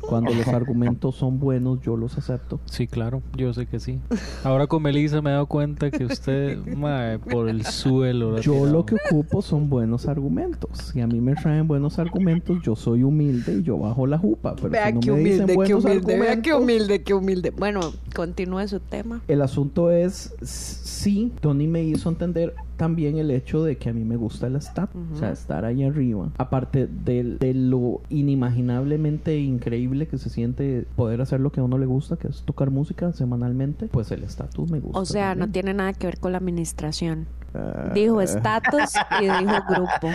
B: Cuando los argumentos son buenos, yo los acepto.
D: Sí, claro, yo sé que sí. Ahora con Melissa me he dado cuenta que usted, mae, por el suelo.
B: Yo
D: tirado.
B: lo que ocupo son buenos argumentos. Si a mí me traen buenos argumentos, yo soy humilde y yo bajo la jupa. Pero si no me dicen buenos argumentos,
A: humilde, qué humilde. Bueno, continúe su tema.
B: El asunto es, sí, Tony me hizo entender también el hecho de que a mí me gusta el estatus, o sea, estar ahí arriba. Aparte de, lo inimaginablemente increíble que se siente poder hacer lo que a uno le gusta, que es tocar música semanalmente, pues el estatus me gusta.
A: O sea, no tiene nada que ver con la administración.
B: Ah,
A: Dijo estatus y dijo grupo.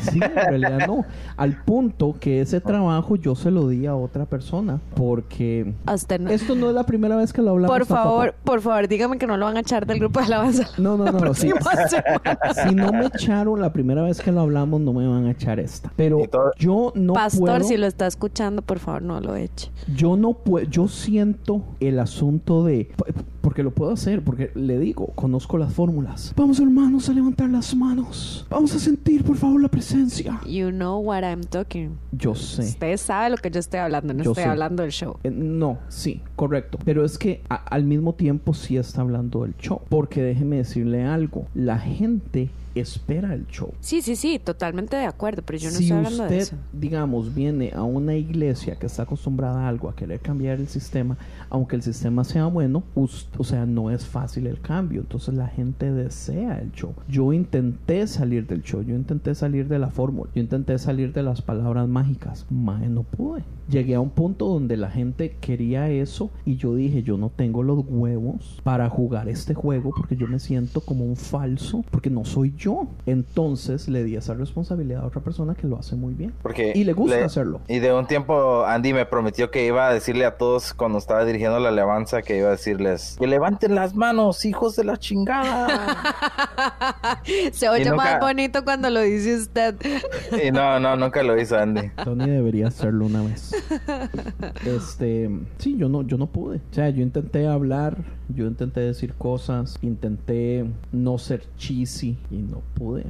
B: Sí, en realidad no. Al punto que ese trabajo yo se lo di a otra persona, porque
A: no.
B: esto no es la primera vez que lo hablamos.
A: Por favor, por favor, dígame que no lo van a echar del grupo de alabanza.
B: No, no, no. sí.
A: semana.
B: si no me echaron la primera vez que lo hablamos, no me van a echar esta. Pero yo no
A: Pastor,
B: puedo.
A: si lo está escuchando, por favor, no lo eche.
B: Yo no puedo. Yo siento el asunto de. Porque lo puedo hacer, porque le digo, conozco las fórmulas. Vamos, hermanos, a levantar las manos. Vamos a sentir, por favor, la presencia.
A: You know what I'm talking.
B: Yo sé.
A: Usted sabe lo que yo estoy hablando, no
B: Yo
A: estoy
B: sé.
A: hablando del show.
B: Eh, No, sí, correcto. Pero es que a- al mismo tiempo sí está hablando del show. Porque déjeme decirle algo. La gente espera el show.
A: Sí, sí, sí, totalmente de acuerdo, pero yo no
B: si
A: estoy hablando
B: usted,
A: de eso.
B: digamos, viene a una iglesia que está acostumbrada a algo, a querer cambiar el sistema, aunque el sistema sea bueno, o sea, no es fácil el cambio. Entonces la gente desea el show. Yo intenté salir del show, yo intenté salir de la fórmula, yo intenté salir de las palabras mágicas. Mae, no pude. Llegué a un punto donde la gente quería eso y yo dije, yo no tengo los huevos para jugar este juego porque yo me siento como un falso, porque no soy yo. Entonces le di esa responsabilidad a otra persona que lo hace muy bien.
C: Porque
B: Y le gusta hacerlo.
C: Y de un tiempo Andy me prometió que iba a decirle a todos cuando estaba dirigiendo la alabanza que iba a decirles que levanten las manos, hijos de la chingada.
A: Se oye
C: nunca-
A: más bonito cuando lo dice usted.
C: y no, no, nunca lo hizo Andy.
B: Tony debería hacerlo una vez. Este, sí, yo no, yo no pude. O sea, yo intenté hablar, yo intenté decir cosas, intenté no ser cheesy y no pude.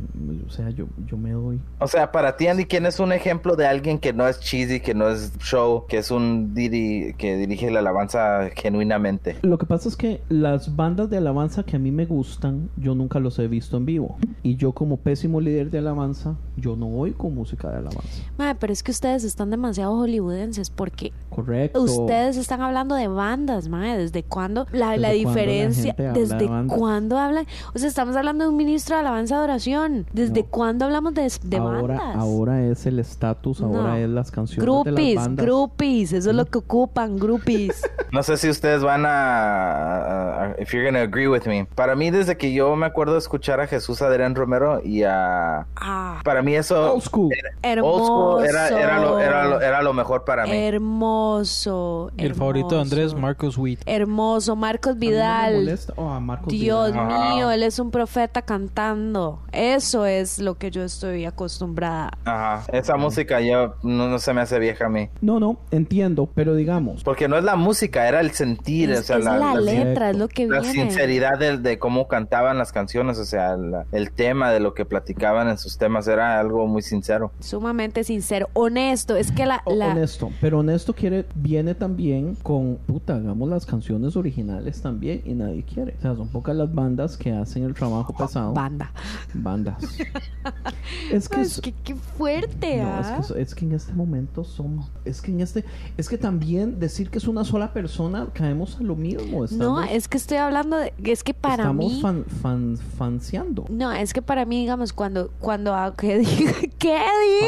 B: O sea, yo, yo me doy.
C: O sea, para ti Andy, ¿quién es un ejemplo de alguien que no es cheesy, que no es show, que es un diri que dirige la alabanza genuinamente?
B: Lo que pasa es que las bandas de alabanza que a mí me gustan, yo nunca los he visto en vivo. Y yo como pésimo líder de alabanza, yo no oigo música de alabanza.
A: Madre, pero es que ustedes están demasiado hollywoodenses porque
B: Correcto.
A: ustedes están hablando de bandas, madre. ¿Desde cuándo? La,
B: ¿Desde
A: la diferencia.
B: gente habla de
A: ¿Desde cuándo hablan? O sea, estamos hablando de un ministro de alabanza de oración. ¿Desde
B: No.
A: cuándo hablamos de, de
B: ahora,
A: bandas?
B: ahora es el estatus, ahora
A: No.
B: es las canciones de
A: Groupies,
B: las bandas.
A: groupies, eso es lo que ocupan, groupies.
C: No sé si ustedes van a, a- if you're gonna agree with me. Para mí, desde que yo me acuerdo de escuchar a Jesús Adrián Romero y a...
A: Ah,
C: Para mí eso...
B: Old school.
A: hermoso.
C: Old school era, era, lo, era, lo, era lo mejor para mí.
A: Hermoso.
D: El favorito de Andrés,
A: hermoso.
D: Marcos Witt.
A: Hermoso, Marcos
B: A mí no me
A: Vidal.
B: molesta- oh, a Marcos
A: Dios
B: Vidal.
A: Mío, él es un profeta cantando. Eso es lo que yo estoy acostumbrada.
C: Ajá. Esa música yo no, no se me hace vieja a mí.
B: No, no, entiendo, pero digamos,
C: Porque no es la música, era el sentir,
A: Es,
C: o sea,
A: es
C: la,
A: la,
C: la-
A: letra, es lo que
C: la
A: viene.
C: sinceridad de, de cómo cantaban las canciones, o sea, la- el tema de lo que platicaban en sus temas era algo muy sincero.
A: Sumamente sincero, honesto. Es que la,
B: honesto, pero honesto quiere, viene también con, puta, hagamos las canciones originales también y nadie quiere. O sea, son pocas las bandas que hacen el trabajo pesado.
A: banda.
B: Bandas. es que...
A: Es
B: es-
A: que qué fuerte,
B: No, es
A: ¿ah?
B: que, es que en este momento somos, es que en este, es que también decir que es una sola persona caemos a lo mismo.
A: No,
B: Estamos,
A: es que estoy hablando de es que para
B: estamos
A: mí
B: fan, fan, fanseando.
A: No, es que para mí, digamos, cuando, cuando, ah, ¿qué dijo? ¿Qué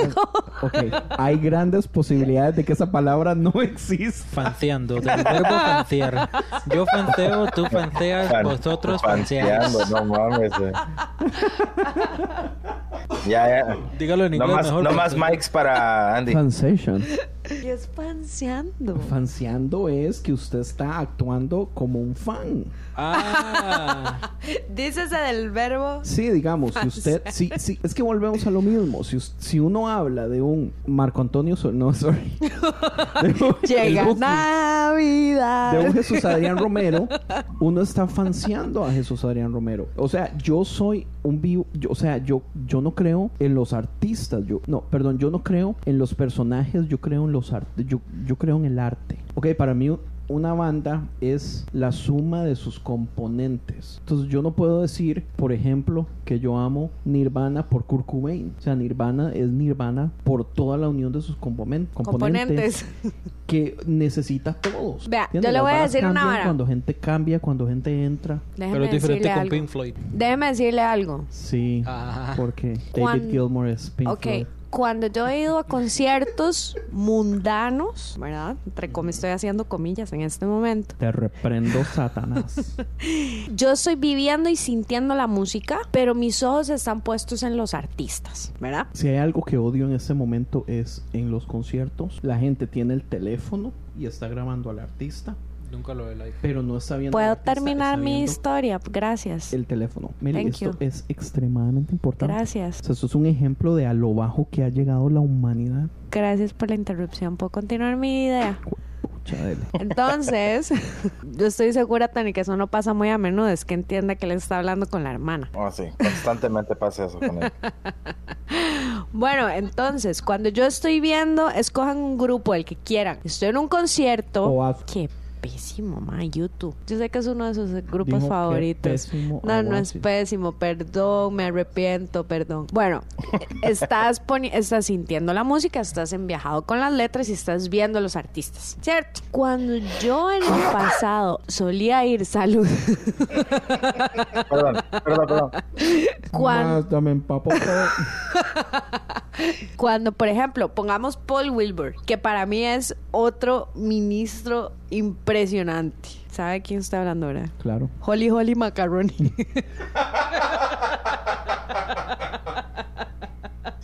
A: dijo?
B: Ok, hay grandes posibilidades de que esa palabra no exista.
D: Fanceando, del verbo fanciar. Yo fanceo, tú fanceas,
C: Fan-
D: vosotros
C: fanceando,
D: fanceáis.
C: no mames. eh. Ya, ya.
D: Dígalo en
C: No
D: inglés
C: más,
D: mejor.
C: no más mics para Andy.
B: Fansation.
A: ¿Qué es fanseando?
B: Fanseando es que usted está actuando como un fan.
D: Ah,
A: Dícese del verbo.
B: Sí, digamos, si usted, sí, sí, es que volvemos a lo mismo. Si, uno habla de un Marco Antonio, Sol- no, sorry, un-
A: Llega
B: un-
A: Navidad.
B: de un Jesús Adrián Romero, uno está fanseando a Jesús Adrián Romero. O sea, yo soy un vivo, yo- o sea, yo, yo no creo en los artistas, yo, no, perdón, yo no creo en los personajes, yo creo en los artes, yo, yo creo en el arte. Ok, para mí una banda es la suma de sus componentes. Entonces yo no puedo decir, por ejemplo, que yo amo Nirvana por Kurt Cobain. O sea, Nirvana es Nirvana por toda la unión de sus componen- componentes
A: Componentes.
B: que necesita a todos.
A: Vea,
B: ¿Entiende?
A: yo le voy a decir una vara.
B: Cuando gente cambia, cuando gente entra.
A: Déjeme
D: pero es diferente
A: decirle
D: con
A: algo.
D: Pink Floyd.
A: Déjeme decirle algo.
B: Sí,
D: Ah.
B: porque David Gilmour es Pink
A: ok,
B: Floyd.
A: Cuando yo he ido a conciertos mundanos, ¿verdad? Entre comillas, estoy haciendo comillas en este momento.
B: Te reprendo, Satanás.
A: Yo estoy viviendo y sintiendo la música, pero mis ojos están puestos en los artistas, ¿verdad?
B: si hay algo que odio en este momento es en los conciertos, la gente tiene el teléfono y está grabando al artista,
D: Nunca lo ve live.
B: pero no está viendo
A: Puedo terminar mi historia. Gracias.
B: el teléfono.
A: Thank
B: esto
A: you.
B: es extremadamente importante.
A: Gracias.
B: O sea, esto es un ejemplo de a lo bajo que ha llegado la humanidad.
A: Gracias por la interrupción. ¿Puedo continuar mi idea?
B: Pucha, dele.
A: Entonces, yo estoy segura, Tani, que eso no pasa muy a menudo. Es que entienda que le está hablando con la hermana.
C: Oh, sí, constantemente pasa eso con él.
A: Bueno, entonces, cuando yo estoy viendo, escojan un grupo, el que quieran. Estoy en un concierto. Qué pésimo, ma, YouTube. Yo sé que es uno de sus grupos
B: Dijo que
A: favoritos.
B: pésimo
A: No, no es pésimo, perdón, me arrepiento, perdón. Bueno, estás, poni- estás sintiendo la música, estás enviajado con las letras y estás viendo a los artistas, ¿cierto? Cuando yo en el pasado solía ir, salud,
C: Perdón, perdón, perdón.
A: cuando. Cuando, por ejemplo, pongamos Paul Wilbur, que para mí es otro ministro impresionante. ¿Sabe quién está hablando ahora?
B: Claro.
A: Holly Holly Macaroni.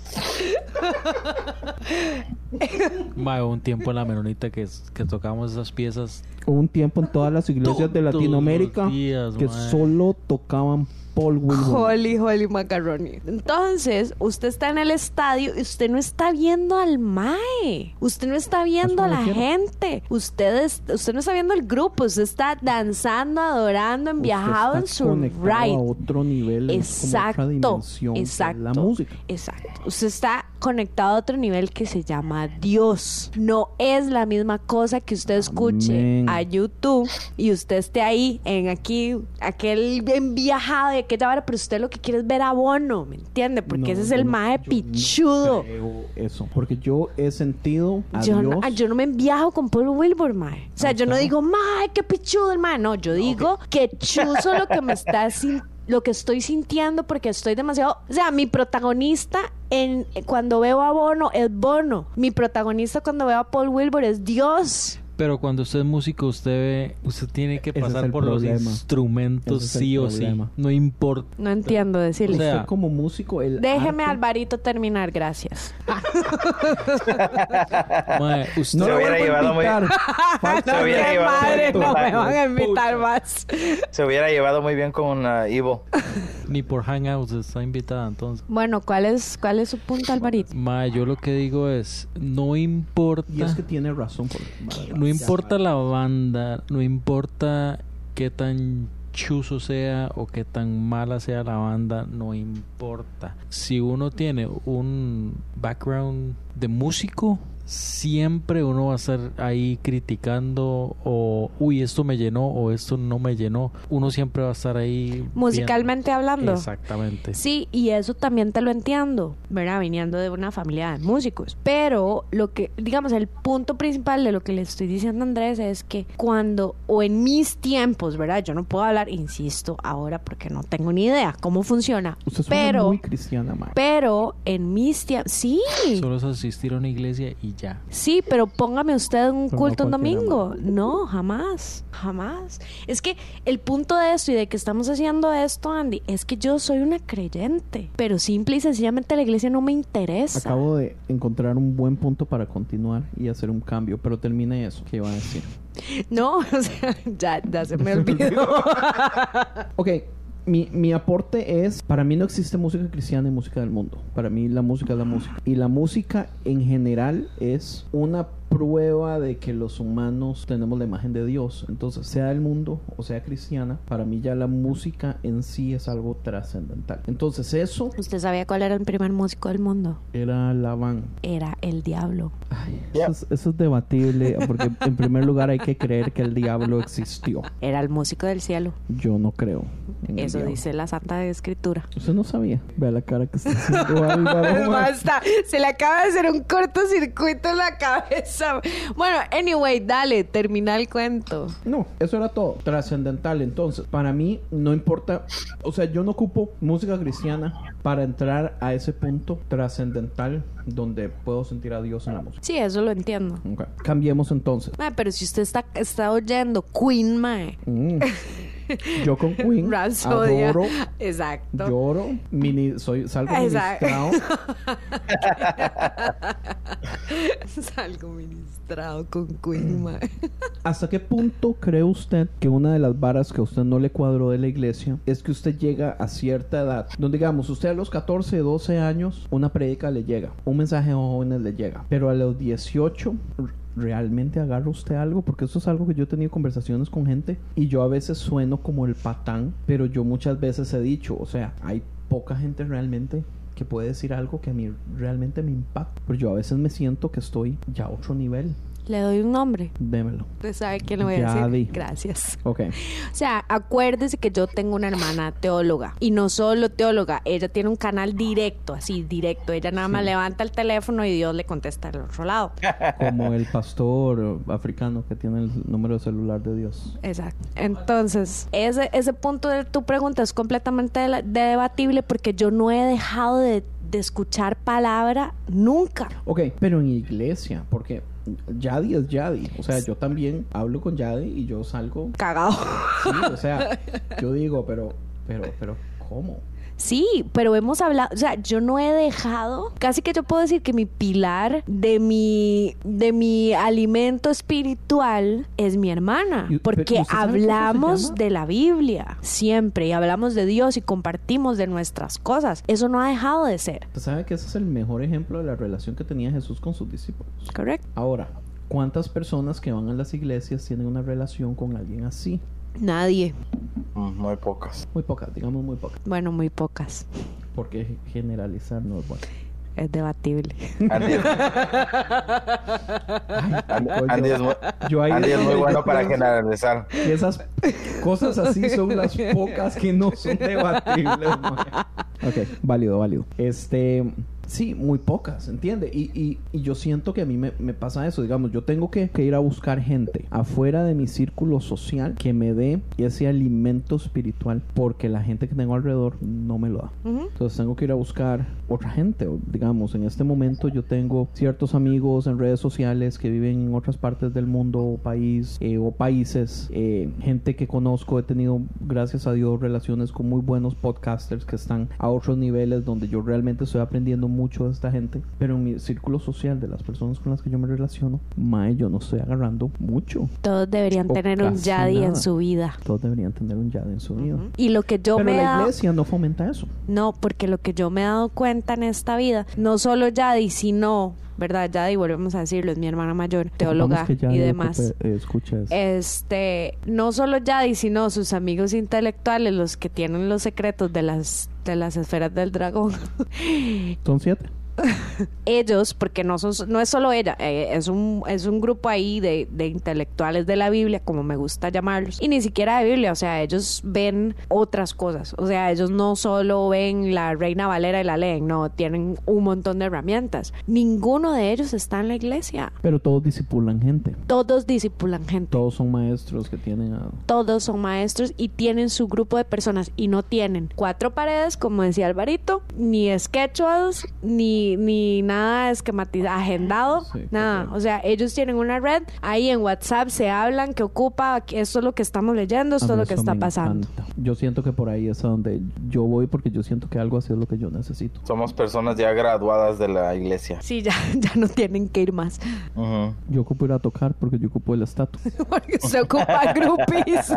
D: Mae, hubo un tiempo en la menonita que, que tocamos esas piezas.
B: Hubo un tiempo en todas las iglesias de Latinoamérica
D: días,
B: que
D: mae.
B: solo tocaban Paul Wilbur.
A: Holly Holly Macaroni. Entonces, usted está en el estadio y usted no está viendo al Mae. Usted no está viendo
B: A
A: la
B: refiero.
A: gente. Usted, es- usted no está viendo el grupo. Usted está danzando, adorando,
B: Usted
A: enviajado en su
B: conectado a
A: ride.
B: otro nivel, es como otra
A: Exacto,
B: dimensión
A: exacto,
B: la música.
A: exacto. Usted está conectado a otro nivel que se llama Dios. No es la misma cosa que usted escuche
B: Amén.
A: a YouTube y usted esté ahí en aquí, aquel enviajado de aquella hora, pero usted lo que quiere es ver a Bono, ¿me entiende? Porque
B: No,
A: ese es el
B: no-
A: mae
B: no
A: pichudo.
B: creo eso, porque yo he sentido a
A: Yo
B: Dios.
A: no, ah, yo no me enviajo con Paul Wilbur, mae. O sea,
B: Ah,
A: yo no digo, mae, qué pichudo el mae. No, yo digo que chuzo lo que me está sin- lo que estoy sintiendo porque estoy demasiado, o sea, mi protagonista en cuando veo a Bono es Bono. Mi protagonista cuando veo a Paul Wilbur es Dios.
D: Pero cuando usted es músico, usted ve, usted tiene que
B: es
D: pasar por los instrumentos
B: es
D: sí o
B: problema.
D: sí. No importa.
A: No entiendo decirle.
D: O sea,
B: Usted como músico, el
A: Déjeme
B: arte-
A: Alvarito terminar, gracias.
D: Usted,
B: No
C: Se hubiera llevado muy- Se hubiera
A: Qué
C: llevado
A: madre,
C: muy-
A: no me van a
D: Puta.
A: invitar más.
C: Se hubiera llevado muy bien con uh, Ivo.
D: ni por Hangouts está invitada entonces.
A: Bueno, ¿cuál es cuál es su punto, Alvarito?
D: Mae, yo lo que digo es, no importa.
B: Y es que tiene razón. Por...
D: No importa la banda, no importa qué tan chuzo sea o qué tan mala sea la banda, no importa. Si uno tiene un background de músico, siempre uno va a estar ahí criticando o, uy, esto me llenó o esto no me llenó. Uno siempre va a estar ahí.
A: Musicalmente
D: viendo.
A: hablando.
D: Exactamente.
A: Sí, y eso también te lo entiendo, ¿verdad? Viniendo de una familia de músicos. Pero lo que, digamos, el punto principal de lo que le estoy diciendo a Andrés es que cuando, o en mis tiempos, ¿verdad? Yo no puedo hablar, insisto, ahora porque no tengo ni idea cómo funciona.
B: Usted suena
A: pero,
B: muy cristiana, Mae.
A: pero en mis tiempos, sí.
D: Solo es asistir a una iglesia y ya.
A: Sí, pero póngame usted un
B: Pero no
A: culto un domingo. No, jamás, jamás. Es que el punto de esto y de que estamos haciendo esto, Andy, es que yo soy una creyente, pero simple y sencillamente la iglesia no me interesa.
B: Acabo de encontrar un buen punto para continuar y hacer un cambio, pero termine eso que iba a decir.
A: No, o sea, ya, ya se me olvidó.
B: Ok, mi, mi aporte es, para mí no existe música cristiana y música del mundo. Para mí la música es la música. Y la música en general es una prueba de que los humanos tenemos la imagen de Dios. Entonces, sea del mundo o sea cristiana, para mí ya la música en sí es algo trascendental. Entonces, eso
A: ¿Usted sabía cuál era el primer músico del mundo?
B: era la van.
A: Era el diablo.
B: Ay, eso, es, eso es debatible, porque en primer lugar hay que creer que el diablo existió.
A: Era el músico del cielo.
B: Yo no creo.
A: Eso dice la Santa Escritura.
B: Usted no sabía. Vea la cara que está haciendo Álvaro.
A: Basta, se le acaba de hacer un cortocircuito en la cabeza. Bueno, anyway, dale, termina el cuento.
B: No, eso era todo. Trascendental. Entonces, para mí no importa. O sea, yo no ocupo música cristiana para entrar a ese punto trascendental donde puedo sentir a Dios en la música.
A: Sí, eso lo entiendo.
B: Cambiemos entonces.
A: Mae, pero si usted está, está oyendo Queen, mae.
B: Mm. Yo con Queen
A: Rapsodia.
B: adoro,
A: Exacto.
B: lloro, mini, soy, salgo
A: Exacto.
B: ministrado.
A: Salgo ministrado con Queen, mae.
B: ¿Hasta qué punto cree usted que una de las varas que a usted no le cuadró de la iglesia es que usted llega a cierta edad? Donde digamos, usted a los 14, 12 años, una predica le llega, un mensaje a jóvenes le llega, pero a los 18 r- realmente agarra usted algo, porque eso es algo que yo he tenido conversaciones con gente y yo a veces sueno como el patán, pero yo muchas veces he dicho, o sea, hay poca gente realmente que puede decir algo que a mí realmente me impacta, pero yo a veces me siento que estoy ya a otro nivel.
A: Le doy un nombre.
B: Démelo.
A: ¿Usted sabe quién le voy a
B: Ya
A: decir?
B: di.
A: Gracias.
B: Ok.
A: O sea, acuérdese que yo tengo una hermana teóloga. Y no solo teóloga, ella tiene un canal directo, así, directo. Ella nada más levanta el teléfono y Dios le contesta al otro lado.
B: como el pastor africano que tiene el número de celular de Dios.
A: Exacto. Entonces, ese, ese punto de tu pregunta es completamente de- debatible porque yo no he dejado de, de escuchar palabra nunca.
B: Ok, pero en iglesia, porque Yadi es Yadi. O sea, yo también hablo con Yadi y yo salgo.
A: Cagado.
B: Sí, o sea, yo digo, pero, pero, pero, ¿cómo?
A: Sí, pero hemos hablado, o sea, yo no he dejado, casi que yo puedo decir que mi pilar de mi de mi alimento espiritual es mi hermana, porque
B: ¿y usted sabe cómo se
A: hablamos de la Biblia siempre y hablamos de Dios y compartimos de nuestras cosas. Eso no ha dejado de ser,
B: sabe que ese es el mejor ejemplo de la relación que tenía Jesús con sus discípulos.
A: ¿correcto?
B: Ahora, ¿cuántas personas que van a las iglesias tienen una relación con alguien así?
A: Nadie,
C: Mm, Muy pocos.
B: Muy pocas, digamos muy pocas.
A: bueno, muy pocas.
B: Porque generalizar no es bueno.
A: Es debatible.
C: Andy, Andy- Andy es muy,
B: Yo ahí
C: Andy es muy
B: donde
C: bueno para generalizar.
B: que esas cosas así son las pocas que no son debatibles. mae. Ok, válido, válido. Este, sí, muy pocas, ¿entiende? Y, y, y yo siento que a mí me, me pasa eso. Digamos, yo tengo que, que ir a buscar gente afuera de mi círculo social que me dé ese alimento espiritual porque la gente que tengo alrededor no me lo da.
A: Ujú.
B: Entonces tengo que ir a buscar otra gente. Digamos, en este momento yo tengo ciertos amigos en redes sociales que viven en otras partes del mundo o país eh, o países. eh, gente que conozco, he tenido, gracias a Dios, relaciones con muy buenos podcasters que están a otros niveles donde yo realmente estoy aprendiendo mucho de esta gente. Pero en mi círculo social de las personas con las que yo me relaciono, mae, yo no estoy agarrando mucho.
A: Todos deberían
B: O
A: tener un yadi en su vida.
B: Todos deberían tener un yad en su vida.
A: Y lo que yo
B: Pero
A: me
B: la
A: dado-
B: iglesia no fomenta eso.
A: No, porque lo que yo me he dado cuenta en esta vida, no solo Yadi, sino, ¿verdad? Yadi, volvemos a decirlo, es mi hermana mayor, teóloga y demás.
B: eh, escucha eso.
A: Este, no solo Yadi, sino sus amigos intelectuales, los que tienen los secretos de las, de las esferas del dragón.
B: Son siete.
A: Ellos, porque no, son, no es solo ella, eh, es, un, es un grupo ahí de, de intelectuales de la Biblia, como me gusta llamarlos, y ni siquiera de Biblia, o sea, ellos ven otras cosas, o sea, ellos no solo ven la Reina Valera y la leen, no, tienen un montón de herramientas. Ninguno de ellos está en la iglesia.
B: Pero todos disipulan gente.
A: Todos disipulan gente.
B: Todos son maestros que tienen a...
A: Todos son maestros y tienen su grupo de personas y no tienen cuatro paredes, como decía Alvarito, ni schedules, ni, ni nada esquematizado, agendado,
B: Sí,
A: nada.
B: correcto.
A: O sea, ellos tienen una red, ahí en WhatsApp se hablan, que ocupa, esto es lo que estamos leyendo, esto es lo que está pasando.
B: encanta. Yo siento que por ahí es a donde yo voy porque yo siento que algo así es lo que yo necesito.
C: Somos personas ya graduadas de la iglesia.
A: Sí, ya, ya no tienen que ir más.
B: Yo ocupo ir a tocar porque yo ocupo el estatus.
A: Porque se ocupa groupies.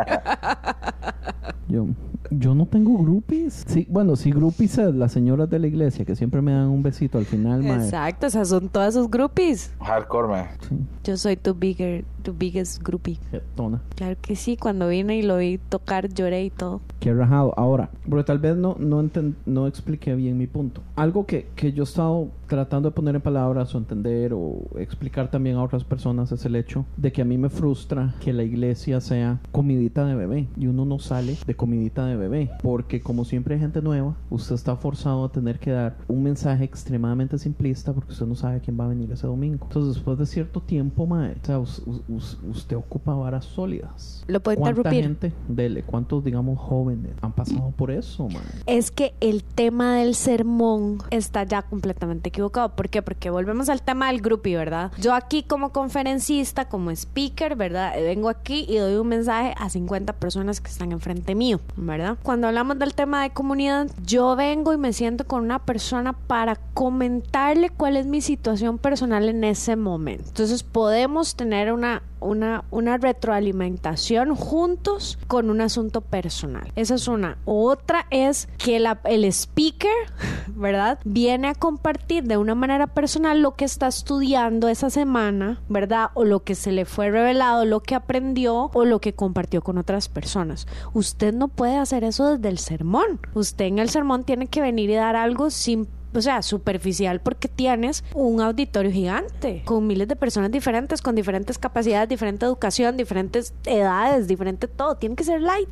B: Yo, yo no tengo groupies. Sí, bueno, sí groupies es las señoras de la iglesia que siempre me dan un besito al final, mae.
A: Exacto, esas son todas sus groupies.
C: Hardcore, man.
B: Sí,
A: Yo soy tu bigger, tu biggest groupie.
B: jetona.
A: Claro que sí, cuando vine y lo vi tocar lloré y todo.
B: Qué rajado. Ahora, porque tal vez no, no, no expliqué bien mi punto. Algo que, que yo he estado tratando de poner en palabras o entender o explicar también a otras personas es el hecho de que a mí me frustra que la iglesia sea comidita de bebé y uno no sale de comidita de bebé. Porque como siempre hay gente nueva, usted está forzado a tener que dar un mensaje extremadamente simplista porque usted no sabe quién va a venir ese domingo. Entonces, después de cierto tiempo, mae, o sea, usted ocupa varas sólidas.
A: Lo puedo
B: ¿Cuánta
A: interrumpir.
B: gente, dele, cuántos, digamos, jóvenes han pasado por eso, man?
A: Es que el tema del sermón está ya completamente equivocado. ¿Por qué? Porque volvemos al tema del groupie, ¿verdad? Yo aquí como conferencista, como speaker, ¿verdad? Vengo aquí y doy un mensaje a 50 personas que están enfrente mío, ¿verdad? Cuando hablamos del tema de comunidad, yo vengo y me siento con una persona para comentarle cuál es mi situación personal en ese momento. Entonces podemos tener una una, una retroalimentación juntos con un asunto personal. Esa es una. Otra es que la- el speaker, ¿verdad? Viene a compartir de una manera personal lo que está estudiando esa semana, ¿verdad? O lo que se le fue revelado, lo que aprendió o lo que compartió con otras personas. Usted no puede hacer eso desde el sermón. Usted en el sermón tiene que venir y dar algo sin o sea, superficial porque tienes un auditorio gigante con miles de personas diferentes, con diferentes capacidades, diferente educación, diferentes edades, diferente todo. Tiene que ser light.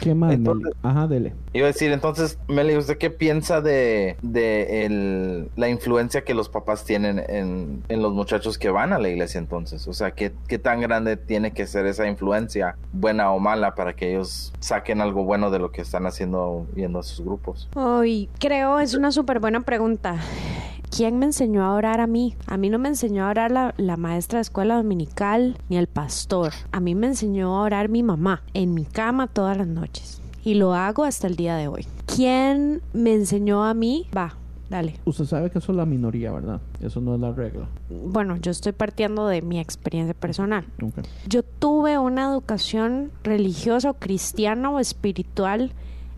B: ¿Qué más,
C: Entonces-
B: Meli? Ajá, dele.
C: Iba a decir, entonces, Meli, ¿usted qué piensa de, de el- la influencia que los papás tienen en, en los muchachos que van a la iglesia entonces? O sea, ¿qué, ¿qué tan grande tiene que ser esa influencia, buena o mala, para que ellos saquen algo bueno de lo que están haciendo yendo a sus grupos?
A: Hoy creo es una súper buena pregunta. ¿Quién me enseñó a orar a mí? A mí no me enseñó a orar la, la maestra de escuela dominical ni el pastor. A mí me enseñó a orar mi mamá en mi cama todas las noches. Y lo hago hasta el día de hoy. ¿Quién me enseñó a mí? Va, dale.
B: Usted sabe que eso es la minoría, ¿verdad? Eso no es la regla.
A: Bueno, yo estoy partiendo de mi experiencia personal.
B: Ok.
A: Yo tuve una educación religiosa o cristiana o espiritual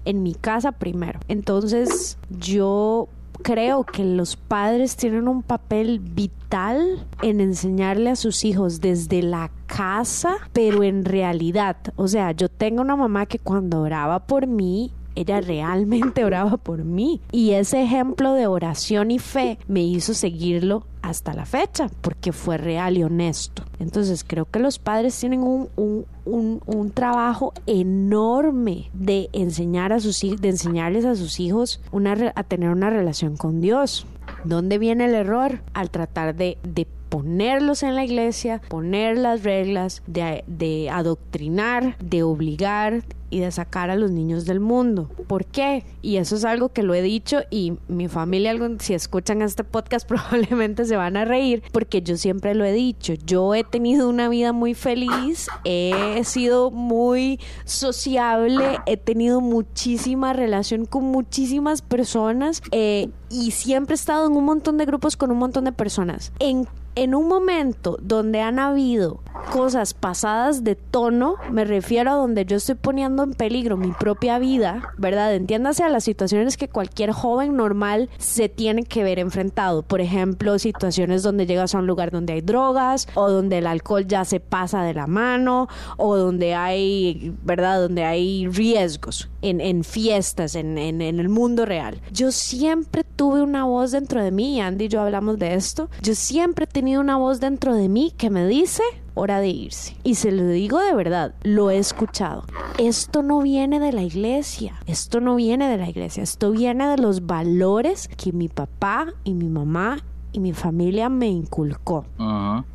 A: en mi casa primero. Entonces yo creo que los padres tienen un papel vital en enseñarle a sus hijos desde la casa, pero en realidad, o sea, yo tengo una mamá que cuando oraba por mí, ella realmente oraba por mí. Y ese ejemplo de oración y fe me hizo seguirlo hasta la fecha, porque fue real y honesto. Entonces creo que los padres tienen un, un, un, un trabajo enorme de enseñar a sus de enseñarles a sus hijos una, a tener una relación con Dios. ¿Dónde viene el error? Al tratar de, de ponerlos en la iglesia, poner las reglas, de, de adoctrinar, de obligar y de sacar a los niños del mundo. ¿Por qué? Y eso es algo que lo he dicho y mi familia, si escuchan este podcast, probablemente se van a reír porque yo siempre lo he dicho. Yo he tenido una vida muy feliz, he sido muy sociable, he tenido muchísima relación con muchísimas personas eh, y siempre he estado en un montón de grupos con un montón de personas. En en un momento donde han habido cosas pasadas de tono, me refiero a donde yo estoy poniendo en peligro mi propia vida, ¿verdad? Entiéndase a las situaciones que cualquier joven normal se tiene que ver enfrentado. Por ejemplo, situaciones donde llegas a un lugar donde hay drogas o donde el alcohol ya se pasa de la mano o donde hay, ¿verdad? Donde hay riesgos en, en fiestas, en, en, en el mundo real. Yo siempre tuve una voz dentro de mí, Andy y yo hablamos de esto, yo siempre he una voz dentro de mí que me dice hora de irse. Y se lo digo de verdad, lo he escuchado. Esto no viene de la iglesia, esto no viene de la iglesia, esto viene de los valores que mi papá y mi mamá y mi familia me inculcó.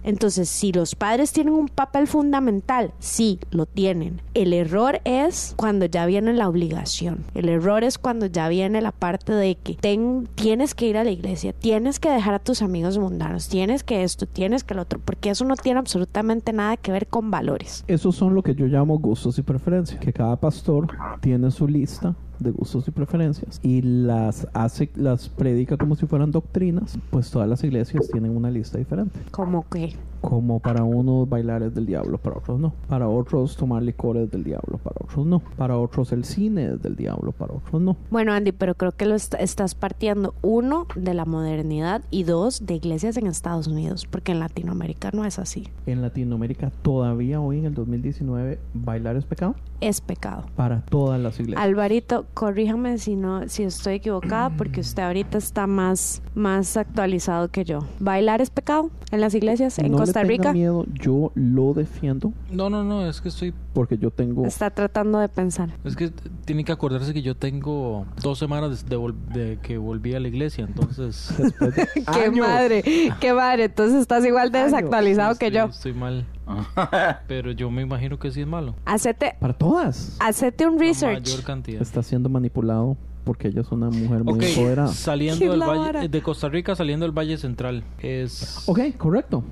A: Entonces, si los padres tienen un papel fundamental, sí, lo tienen. El error es cuando ya viene la obligación. El error es cuando ya viene la parte de que ten- tienes que ir a la iglesia, tienes que dejar a tus amigos mundanos, tienes que esto, tienes que lo otro, porque eso no tiene absolutamente nada que ver con valores.
B: Esos son lo que yo llamo gustos y preferencias. Que cada pastor tiene su lista de gustos y preferencias y las hace, las predica como si fueran doctrinas. Pues todas las iglesias tienen una lista diferente.
A: Como que
B: Como para unos bailar es del diablo, para otros no. Para otros tomar licores del diablo, para otros no. Para otros el cine es del diablo, para otros no.
A: Bueno, Andy, pero creo que lo est- estás partiendo, uno, de la modernidad y dos, de iglesias en Estados Unidos, porque en Latinoamérica no es así.
B: En Latinoamérica todavía hoy en el 2019 bailar es pecado
A: Es pecado.
B: para todas las iglesias.
A: Alvarito, corríjame si no, si estoy equivocada, porque usted ahorita está más, más actualizado que yo. ¿Bailar es pecado en las iglesias en
B: no
A: Costa
B: le
A: Rica?
B: miedo, yo lo defiendo
D: No, no, no, es que estoy...
B: porque yo tengo
A: Está tratando de pensar.
D: Es que tiene que acordarse que yo tengo dos semanas de, de vol- de que volví a la iglesia, entonces...
A: ¡Qué
B: años.
A: madre! ¡Qué madre! Entonces estás igual de desactualizado que
D: estoy,
A: yo.
D: Estoy mal, pero yo me imagino que sí es malo.
A: Hacete,
B: Para todas.
A: hacete un
D: La
A: research.
D: mayor cantidad.
B: Está siendo manipulado porque ella es una mujer muy
D: Ok,
B: empoderada.
D: saliendo
A: Qué
D: del valle,
A: vara.
D: de Costa Rica, saliendo del Valle Central, es...
B: Ok, correcto.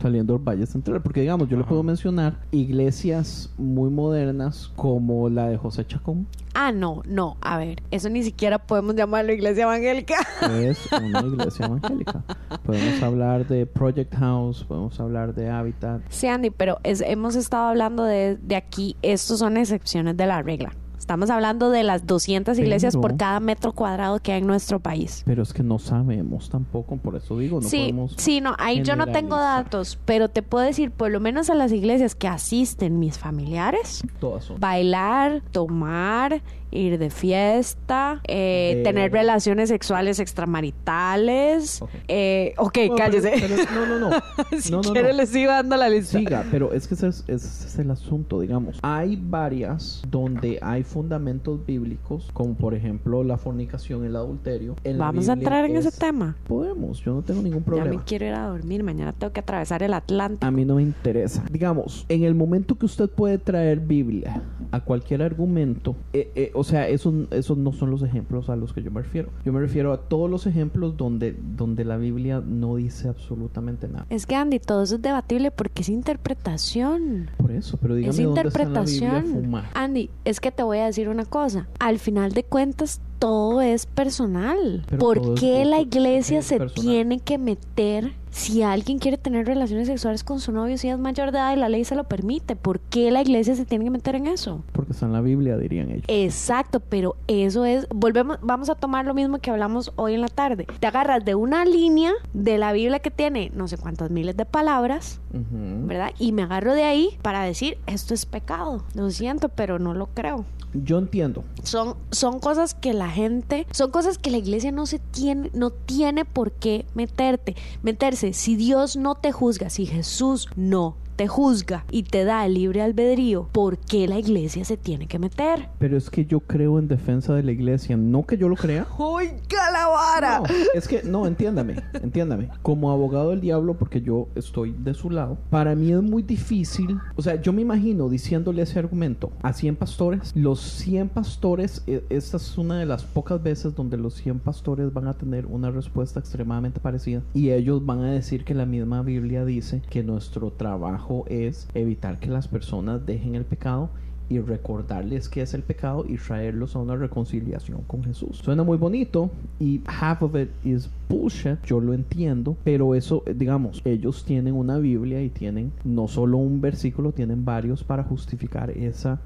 B: Saliendo del Valle Central. Porque, digamos, yo le
D: Ajá.
B: puedo mencionar iglesias muy modernas como la de José Chacón.
A: Ah, no, no. A ver, eso ni siquiera podemos llamarlo iglesia evangélica.
B: es una iglesia evangélica. Podemos hablar de Project House, podemos hablar de Habitat.
A: Sí, Andy, pero es- hemos estado hablando de, de aquí. Estos son excepciones de la regla. Estamos hablando de las 200 iglesias
B: Pero-
A: por cada metro cuadrado que hay en nuestro país.
B: Pero es que no sabemos tampoco, por eso digo, no
A: sí,
B: podemos...
A: sí, no, ahí yo no tengo datos, pero te puedo decir, por lo menos a las iglesias que asisten mis familiares,
B: Todas son.
A: bailar, tomar, ir de fiesta, eh, tener relaciones sexuales extramaritales.
B: Ok.
A: Eh, ok,
B: No,
A: cállese.
B: pero- no, no, no.
A: si
B: no,
A: quiere
B: no.
A: le sigo dando la lista.
B: Siga, pero es que ese es, ese es el asunto, digamos. Hay varias donde hay fundamentos bíblicos, como por ejemplo la fornicación, el adulterio. En
A: Vamos a entrar en ese
B: es-
A: tema.
B: Podemos, yo no tengo ningún
A: Ya
B: problema.
A: me quiero ir a dormir. Mañana tengo que atravesar el Atlántico.
B: A mí no me interesa. Digamos, en el momento que usted puede traer Biblia a cualquier argumento, eh, eh, o sea, esos, esos no son los ejemplos a los que yo me refiero. Yo me refiero a todos los ejemplos donde, donde la Biblia no dice absolutamente nada.
A: Es que Andy, todo eso es debatible porque es interpretación.
B: Por eso, pero dígame
A: Es
B: dónde está en la Biblia
A: interpretación. Andy, es que te voy a decir una cosa. Al final de cuentas, todo es personal.
B: Pero
A: ¿Por qué la iglesia
B: es
A: se
B: personal.
A: tiene que meter si alguien quiere tener relaciones sexuales con su novio si es mayor de edad y la ley se lo permite? ¿Por qué la iglesia se tiene que meter en eso?
B: Porque está en la Biblia, dirían ellos.
A: Exacto, pero eso es, volvemos, vamos a tomar lo mismo que hablamos hoy en la tarde. Te agarras de una línea de la Biblia que tiene no sé cuántas miles de palabras. ¿verdad? Y me agarro de ahí para decir, esto es pecado. Lo siento, pero no lo creo.
B: Yo entiendo.
A: Son, son cosas que la gente, son cosas que la iglesia no se tiene, no tiene por qué meterte, meterse. Si Dios no te juzga, si Jesús no te juzga y te da el libre albedrío, ¿por qué la iglesia se tiene que meter?
B: Pero es que yo creo en defensa de la iglesia. No que yo lo crea.
A: ¡Oiga la vara!
B: No, es que, no, entiéndame, entiéndame. Como abogado del diablo, porque yo estoy de su lado, para mí es muy difícil. O sea, yo me imagino diciéndole ese argumento a 100 pastores. Los 100 pastores, eh, esta es una de las pocas veces donde los 100 pastores van a tener una respuesta extremadamente parecida. Y ellos van a decir que la misma Biblia dice que nuestro trabajo es evitar que las personas dejen el pecado y recordarles qué es el pecado y traerlos a una reconciliación con Jesús. Suena muy bonito y half of it is bullshit, yo lo entiendo, pero eso, eh, digamos, ellos tienen una Biblia y tienen no solo un versículo, tienen varios para justificar esa,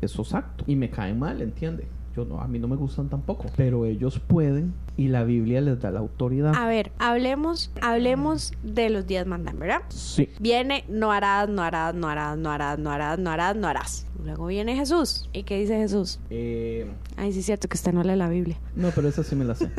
B: esos actos. Y me caen mal, ¿entiende? Yo no, a mí no me gustan tampoco, pero ellos pueden y la Biblia les da la autoridad.
A: A ver, hablemos, hablemos de los diez mandamientos, ¿verdad?
B: Sí.
A: Viene, no harás, no harás, no harás, no harás, no harás, no harás, no harás. Luego viene Jesús. ¿Y qué dice Jesús?
B: Eh,
A: Ay, sí es cierto que usted no lee la Biblia.
B: no, pero esa sí me la sé.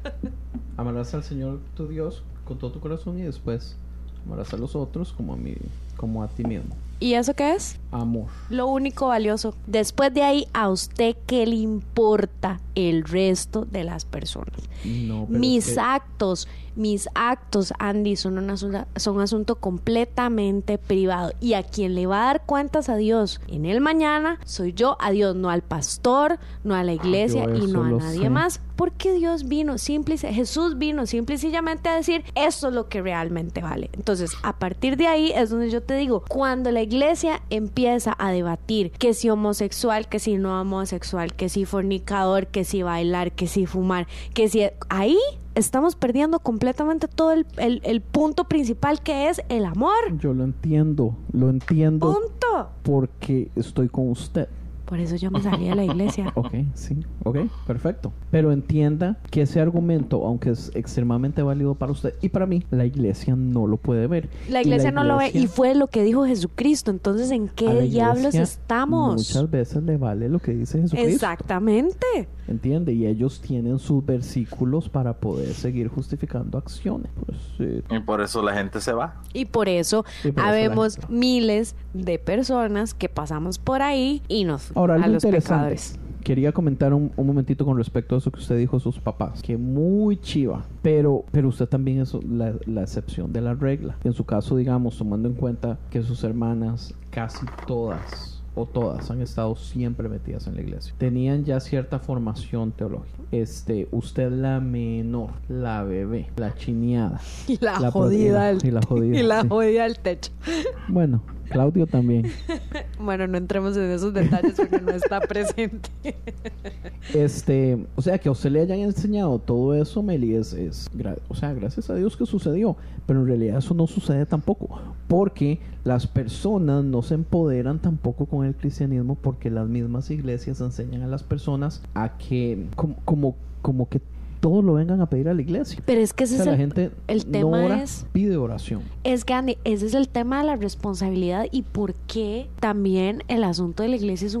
B: Amarás al Señor tu Dios con todo tu corazón y después amarás a los otros como a mí, como a ti mismo.
A: ¿Y eso qué es?
B: Amor.
A: Lo único valioso. Después de ahí, ¿a usted qué le importa el resto de las personas?
B: No,
A: mis
B: que-
A: actos, mis actos, Andy, son un, asunto, son un asunto completamente privado. Y a quien le va a dar cuentas a Dios en el mañana, soy yo, a Dios, no al pastor, no a la iglesia y no a nadie
B: sé.
A: más. Porque Dios vino, simple y Jesús vino simple y sencillamente a decir, esto es lo que realmente vale. Entonces, a partir de ahí es donde yo te digo, cuando la iglesia empieza a debatir que si homosexual, que si no homosexual, que si fornicador, que si bailar, que si fumar, que si... Ahí estamos perdiendo completamente todo el, el- el punto principal que es el amor.
B: Yo lo entiendo, lo entiendo
A: Punto.
B: porque estoy con usted.
A: Por eso yo me salí de la iglesia.
B: Ok, sí, ok, perfecto. Pero entienda que ese argumento, aunque es extremadamente válido para usted y para mí, la iglesia no lo puede ver.
A: La
B: Y
A: iglesia no lo ve y
B: iglesia-
A: fue lo que dijo Jesucristo. Entonces, ¿en qué
B: la
A: diablos
B: iglesia
A: estamos?
B: Muchas veces le vale lo que dice Jesucristo.
A: Exactamente.
B: ¿Entiende? Y ellos tienen sus versículos para poder seguir justificando acciones. Pues, eh,
C: Y por eso la gente se va.
A: Y por eso
B: Y por eso la
A: habemos miles de personas que pasamos por ahí y nos
B: Ahora,
A: a los
B: interesante.
A: pecadores.
B: Quería comentar un, un momentito con respecto a eso que usted dijo a sus papás. Que muy chiva. Pero, pero usted también es la, la excepción de la regla. En su caso, digamos, tomando en cuenta que sus hermanas, casi todas o todas han estado siempre metidas en la iglesia. Tenían ya cierta formación teológica. Este, usted la menor, la bebé, la chineada.
A: Y la,
B: La
A: jodida del
B: y la jodida,
A: y la
B: sí.
A: jodida del techo.
B: Bueno, Claudio también.
A: Bueno, no entremos en esos detalles porque no está presente.
B: Este, o sea, que a usted le hayan enseñado todo eso, Meli, es, es o sea, gracias a Dios que sucedió, pero en realidad eso no sucede tampoco, porque las personas no se empoderan tampoco con el cristianismo porque las mismas iglesias enseñan a las personas a que, como, como, como que todos lo vengan a pedir a la iglesia.
A: Pero es que
B: O
A: ese
B: sea,
A: es
B: la
A: el,
B: gente
A: el
B: no
A: tema
B: ora,
A: es-
B: pide oración.
A: Es que Andy, ese es el tema de la responsabilidad y por qué también el asunto de la iglesia es,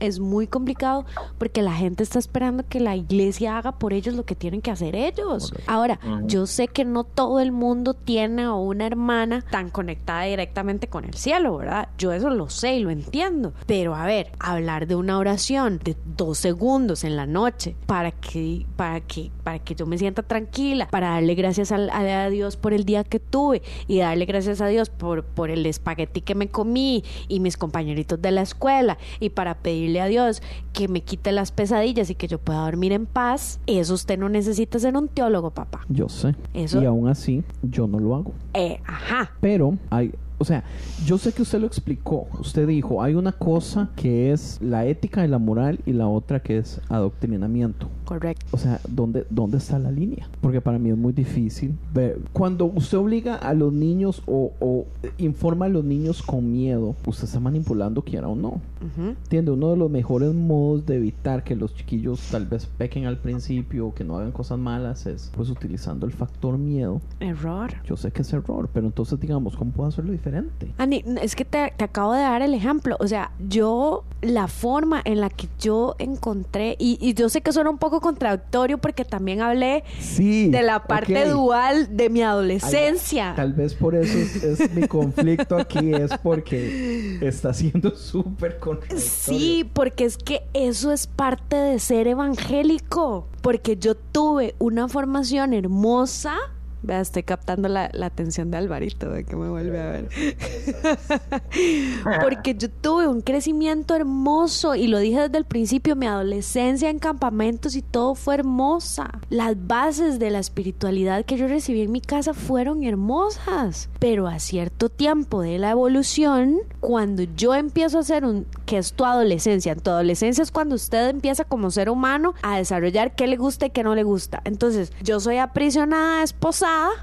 A: es muy complicado porque la gente está esperando que la iglesia haga por ellos lo que tienen que hacer ellos.
B: Correcto.
A: Ahora, yo sé que no todo el mundo tiene a una hermana tan conectada directamente con el cielo, ¿verdad? Yo eso lo sé y lo entiendo. Pero a ver, hablar de una oración de dos segundos en la noche para que, para que, para que yo me sienta tranquila, para darle gracias a, a Dios por el día que tuve y darle gracias a Dios por, por el espagueti que me comí y mis compañeritos de la escuela y para pedirle a Dios que me quite las pesadillas y que yo pueda dormir en paz, eso usted no necesita ser un teólogo, papá.
B: Yo sé.
A: Eso-
B: Y aún así, yo no lo hago.
A: Eh, ajá.
B: Pero hay, o sea, yo sé que usted lo explicó. Usted dijo, hay una cosa que es la ética y la moral y la otra que es adoctrinamiento.
A: Correcto.
B: O sea, ¿dónde, ¿dónde está la línea? Porque para mí es muy difícil ver. Cuando usted obliga a los niños o, o informa a los niños con miedo, usted está manipulando, quiera o no.
A: Ujú.
B: Entiende, uno de los mejores modos de evitar que los chiquillos tal vez pequen al principio o que no hagan cosas malas es pues utilizando el factor miedo.
A: Error.
B: Yo sé que es error, pero entonces digamos, ¿cómo puedo hacerlo diferente?
A: Andy, es que te, te acabo de dar el ejemplo. O sea, yo, la forma en la que yo encontré, y, y yo sé que suena un poco contradictorio porque también hablé
B: Sí.
A: de la parte dual de mi
B: Ay,
A: adolescencia.
B: Tal vez por eso es, es mi conflicto aquí, es porque está siendo súper contradictorio.
A: Sí, porque es que eso es parte de ser evangélico. Porque yo tuve una formación hermosa. Vea, estoy captando la, la atención de Alvarito, de que me vuelve a ver. Porque yo tuve un crecimiento hermoso y lo dije desde el principio, mi adolescencia en campamentos y todo fue hermosa. Las bases de la espiritualidad que yo recibí en mi casa fueron hermosas. Pero a cierto tiempo de la evolución, cuando yo empiezo a hacer un que es tu adolescencia. En tu adolescencia es cuando usted empieza como ser humano a desarrollar qué le gusta y qué no le gusta. Entonces, yo soy aprisionada,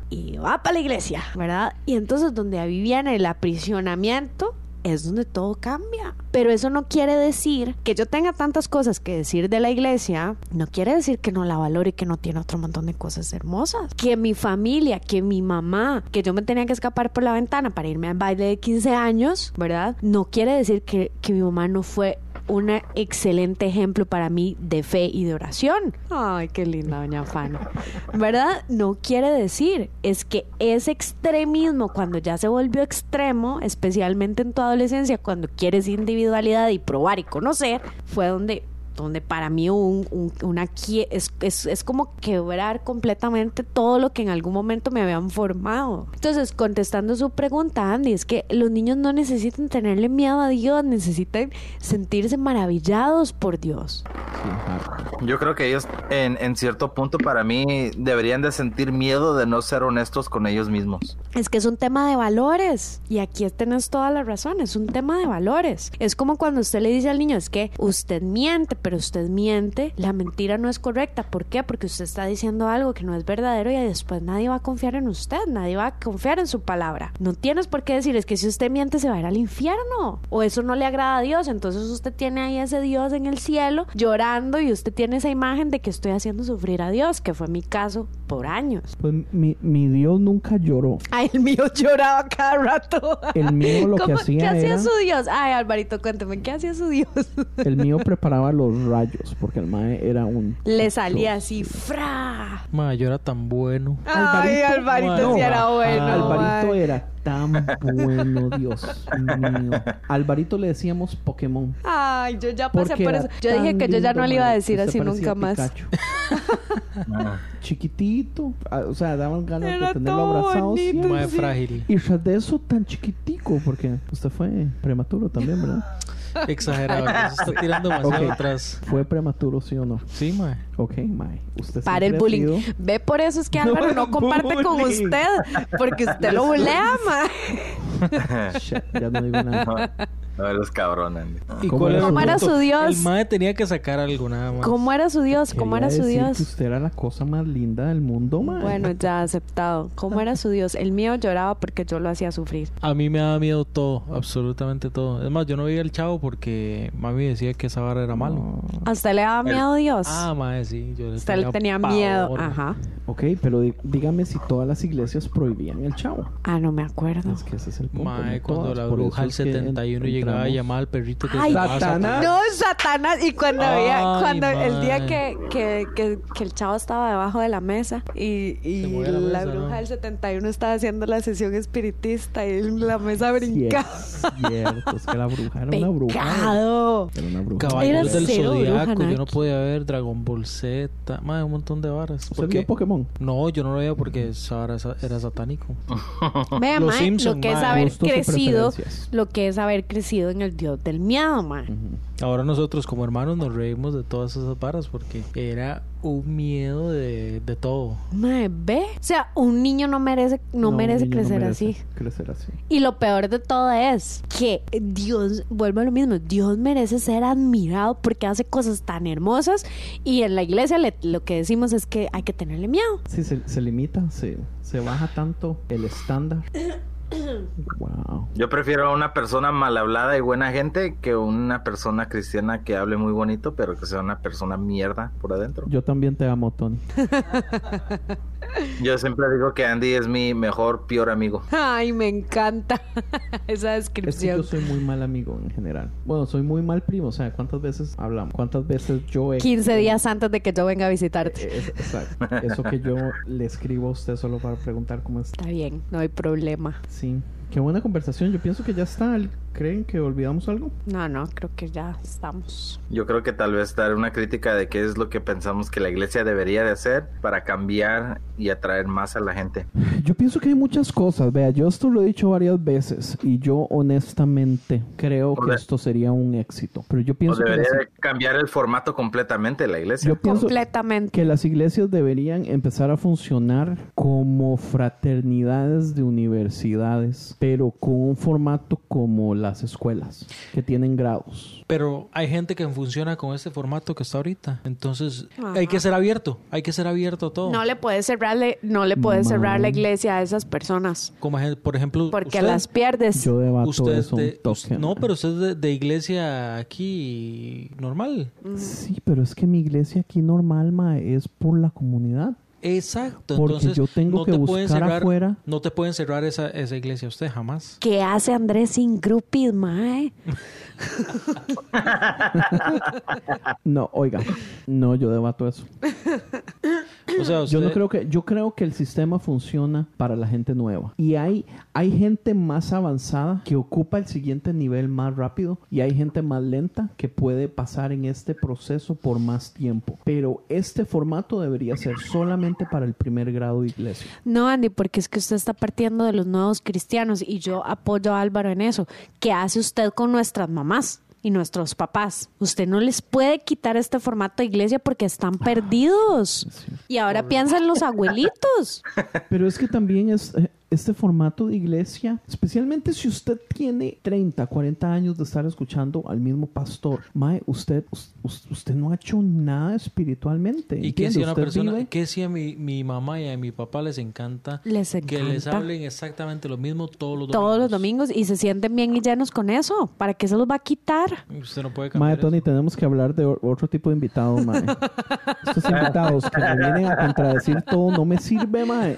A: y va para la iglesia, ¿verdad? Y entonces donde viene el aprisionamiento es donde todo cambia. Pero eso no quiere decir que yo tenga tantas cosas que decir de la iglesia, no quiere decir que no la valore y que no tiene otro montón de cosas hermosas. Que mi familia, que mi mamá, que yo me tenía que escapar por la ventana para irme al baile de 15 años, ¿verdad? No quiere decir que, que mi mamá no fue un excelente ejemplo para mí de fe y de oración. Ay, qué linda doña Fana. ¿Verdad? No quiere decir, es que ese extremismo cuando ya se volvió extremo, especialmente en tu adolescencia, cuando quieres individualidad y probar y conocer, fue donde donde para mí un, un- una quie- es, es, es como quebrar completamente todo lo que en algún momento me habían formado. Entonces, contestando su pregunta, Andy, es que los niños no necesitan tenerle miedo a Dios, necesitan sentirse maravillados por Dios.
C: Yo creo que ellos, en, en cierto punto, para mí, deberían de sentir miedo de no ser honestos con ellos mismos.
A: Es que es un tema de valores. Y aquí tenés toda la razón. Es un tema de valores. Es como cuando usted le dice al niño, es que usted miente, pero usted miente. La mentira no es correcta. ¿Por qué? Porque usted está diciendo algo que no es verdadero y después nadie va a confiar en usted. Nadie va a confiar en su palabra. No tienes por qué decir, es que si usted miente se va a ir al infierno. O eso no le agrada a Dios. Entonces usted tiene ahí ese Dios en el cielo llorando y usted tiene esa imagen de que estoy haciendo sufrir a Dios, que fue mi caso por años.
B: Pues mi, mi Dios nunca lloró.
A: Ay, el mío lloraba cada rato.
B: El mío lo que
A: ¿Cómo-
B: hacía
A: ¿Qué hacía
B: era-
A: su Dios? Ay, Alvarito, cuéntame, ¿qué hacía su Dios?
B: El mío preparaba los rayos porque el mae era un...
A: Le salía así, fra.
D: Ma, yo era tan bueno.
A: Ay, Alvarito
B: no,
A: sí era bueno.
B: Alvarito
A: ay.
B: era tan bueno, Dios mío. Alvarito le decíamos Pokémon.
A: Ay, yo ya pasé
B: Porque
A: por eso. Yo dije que yo ya no le iba a
B: mae,
A: decir así nunca más.
B: Chiquitito, ah, o sea, daban ganas
A: Era
B: de tenerlo abrazado
A: bonito.
B: siempre.
D: Ma, frágil.
B: Y de eso tan chiquitico, porque usted fue prematuro también, ¿verdad?
D: Exagerado. Eso está tirando demasiado
B: Ok.
D: atrás.
B: ¿Fue prematuro, sí o no?
D: Sí, ma.
B: Ok, Mae. Usted
A: Para el bullying.
B: sido-
A: Ve por eso es que Álvaro no,
B: No,
A: comparte con
B: bullying.
A: usted. Porque usted lo bulea, ma.
B: Shit, ya no digo nada.
C: No eres cabrón, Andy.
D: ¿Y
B: ¿Cómo
D: cuál
B: era
D: era
B: su-
D: el
A: ¿Cómo era
D: punto?
A: su Dios?
D: El mae tenía que sacar algo nada más.
A: ¿Cómo era su Dios? ¿Cómo
B: Quería
A: era su
B: decir
A: Dios?
B: que usted era la cosa más linda del mundo, Mae.
A: Bueno, ya aceptado. ¿Cómo era su Dios? El mío lloraba porque yo lo hacía sufrir.
D: A mí me daba miedo todo, absolutamente todo. Es más, yo no veía el chavo porque mami decía que esa vara era malo.
A: ¿A usted le daba miedo Dios?
D: Ah, mae, sí. Yo le
A: usted le tenía miedo. Ajá.
B: Ok, pero di- dígame si todas las iglesias prohibían el chavo.
A: Ah, no me acuerdo.
B: Es que ese es el punto.
D: Mae,
B: no
D: cuando
B: todas,
D: la
B: por
D: bruja
B: eso
D: al
B: es que en-
D: 71 llegaba a
B: entramos-
D: llamar al perrito que
A: Ay,
D: se llamaba
B: Satanás.
A: No, Satanás. Y cuando había,
D: Ay,
A: cuando el día que, que, que, que el chavo estaba debajo de la mesa y, y
D: Se
A: la,
D: la mesa,
A: bruja
D: ¿no?
A: del 71 estaba haciendo la sesión espiritista y la mesa
B: Sí,
A: brincaba.
B: es cierto, es que la bruja era una bruja.
A: Pecado.
B: Era una bruja.
D: Caballeros del
A: cero bruja,
D: Zodiaco, yo no podía ver Dragon Ball Z, mae, un montón de varas.
B: ¿Usted vio Pokémon?
D: No, yo no lo veía porque esa vara era satánico.
A: Vea, lo que es haber crecido, lo que es haber crecido en el dios del miedo, mae.
D: Ahora nosotros como hermanos nos reímos de todas esas varas porque era un miedo de, de todo.
A: Mae, ve. O sea, un niño no merece, no,
B: un
A: merece
B: niño no
A: crecer
B: merece
A: así.
B: Crecer así.
A: Y lo peor de todo es que Dios, vuelvo a lo mismo, Dios merece ser admirado porque hace cosas tan hermosas y en la iglesia le- lo que decimos es que hay que tenerle miedo.
B: Sí, se, se limita, se, se baja tanto el estándar. wow.
C: Yo prefiero a una persona mal hablada y buena gente que una persona cristiana que hable muy bonito, pero que sea una persona mierda por adentro.
B: Yo también te amo, Tony.
C: Yo siempre digo que Andy es mi mejor, peor amigo.
A: Ay, me encanta esa
B: Es que
A: descripción.
B: yo soy muy mal amigo en general. Bueno, soy muy mal primo. O sea, ¿cuántas veces hablamos? ¿Cuántas veces yo he...
A: 15 días antes de que yo venga a visitarte.
B: Es- exacto. Eso que yo le escribo a usted solo para preguntar cómo está.
A: Está bien, no hay problema.
B: Sí. Qué buena conversación. Yo pienso que ya está. ¿Creen que olvidamos algo?
A: No, no, creo que ya estamos.
C: Yo creo que tal vez dar una crítica de qué es lo que pensamos que la iglesia debería de hacer para cambiar y atraer más a la gente.
B: Yo pienso que hay muchas cosas. Vea, yo esto lo he dicho varias veces y yo honestamente creo que
C: Ole.
B: esto sería un éxito. Pero yo
C: O
B: pienso que
C: debería
B: las,
C: de cambiar el formato completamente de la iglesia.
B: yo pienso
A: Completamente.
B: que las iglesias deberían empezar a funcionar como fraternidades de universidades, pero con un formato como las escuelas que tienen grados.
D: Pero hay gente que funciona con este formato que está ahorita. Entonces, hay que ser abierto. Hay que ser abierto a todo.
A: No le puedes cerrarle, no le puedes cerrar la iglesia a esas personas.
D: Como por ejemplo,
A: Porque
D: usted-
A: las pierdes.
B: Yo debato
D: usted
B: eso un
D: de-
B: toque,
D: no, pero usted es de, de iglesia aquí normal.
B: Sí, pero es que mi iglesia aquí normal, mae, es por la comunidad.
D: Exacto.
B: Porque
D: Entonces,
B: yo tengo
D: no
B: que
D: te pueden
B: buscar
D: cerrar,
B: afuera.
D: No te pueden cerrar esa, esa iglesia usted jamás.
A: ¿Qué hace Andrés sin groupies, mae?
B: No, oiga, no, yo debato eso.
D: O sea,
B: Yo no creo que, yo creo que el sistema funciona para la gente nueva. Y hay, hay gente más avanzada que ocupa el siguiente nivel más rápido y hay gente más lenta que puede pasar en este proceso por más tiempo. Pero este formato debería ser solamente para el primer grado de iglesia.
A: No, Andy, porque es que usted está partiendo de los nuevos cristianos y yo apoyo a Álvaro en eso. ¿Qué hace usted con nuestras mamás? Y nuestros papás. Usted no les puede quitar este formato de iglesia porque están perdidos. Y ahora piensa en los abuelitos.
B: Pero es que también es eh, este formato de iglesia, especialmente si usted tiene 30, 40 años de estar escuchando al mismo pastor. Mae, usted, us- us- usted no ha hecho nada espiritualmente.
D: ¿Y qué si a una
B: Usted
D: persona,
B: vive-
D: qué si a mi, mi mamá y a mi papá les encanta,
A: Les
D: que les
A: encanta.
D: hablen exactamente lo mismo todos los domingos?
A: Todos los domingos y se sienten bien y llenos con eso. ¿Para qué se los va a quitar?
D: Usted no puede cambiar
B: Mae, Tony,
D: eso.
B: tenemos que hablar de otro tipo de invitados, mae. Estos invitados que me vienen a contradecir todo no me sirve, mae.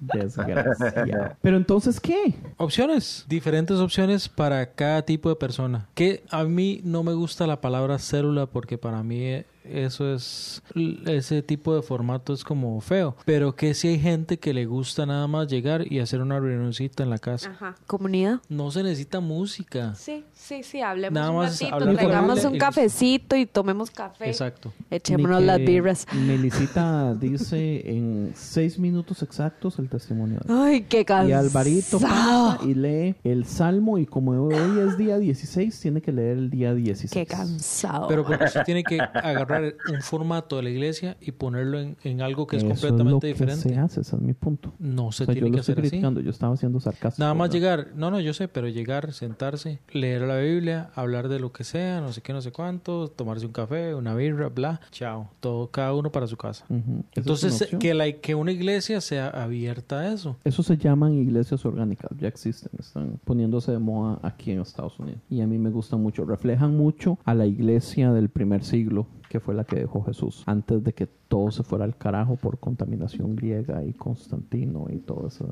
B: Desgraciado. Pero entonces, ¿qué?
D: Opciones, diferentes opciones para cada tipo de persona. Que a mí no me gusta la palabra célula porque para mí eso es ese tipo de formato es como feo, pero que si hay gente que le gusta nada más llegar y hacer una reunioncita en la casa.
A: Ajá. ¿Comunidad?
D: No se necesita música.
A: Sí, sí, sí. Hablemos
D: Nada
A: un
D: más
A: ratito.
D: hablar
B: con
A: Traigamos un cafecito y tomemos café.
D: Exacto.
A: Echémonos las birras.
B: Melisita dice en seis minutos exactos el testimonio.
A: Ay, qué cansado.
B: Y Alvarito pasa y lee el Salmo y como hoy es día 16, tiene que leer el día 16.
A: Qué cansado.
D: Pero porque usted tiene que agarrar un formato de la iglesia y ponerlo en, en algo que es
B: Eso
D: completamente
B: lo que
D: diferente.
B: se hace, ese es mi punto.
D: No se
B: O sea, yo
D: tiene
B: lo
D: que
B: estoy
D: hacer así.
B: criticando, yo estaba siendo sarcástico.
D: Nada más
B: ¿verdad?
D: llegar, no, no, yo sé, pero llegar, sentarse, leer la Biblia, hablar de lo que sea, no sé qué, no sé cuánto, tomarse un café, una birra, bla, chao, todo, cada uno para su casa.
B: Es una
D: Entonces,
B: opción.
D: que, la, que una iglesia sea abierta a eso.
B: Eso se llaman iglesias orgánicas, ya existen, están poniéndose de moda aquí en Estados Unidos. Y a mí me gustan mucho, reflejan mucho a la iglesia del primer siglo, que fue la que dejó Jesús, antes de que todo se fuera al carajo por contaminación griega y Constantino y todo eso.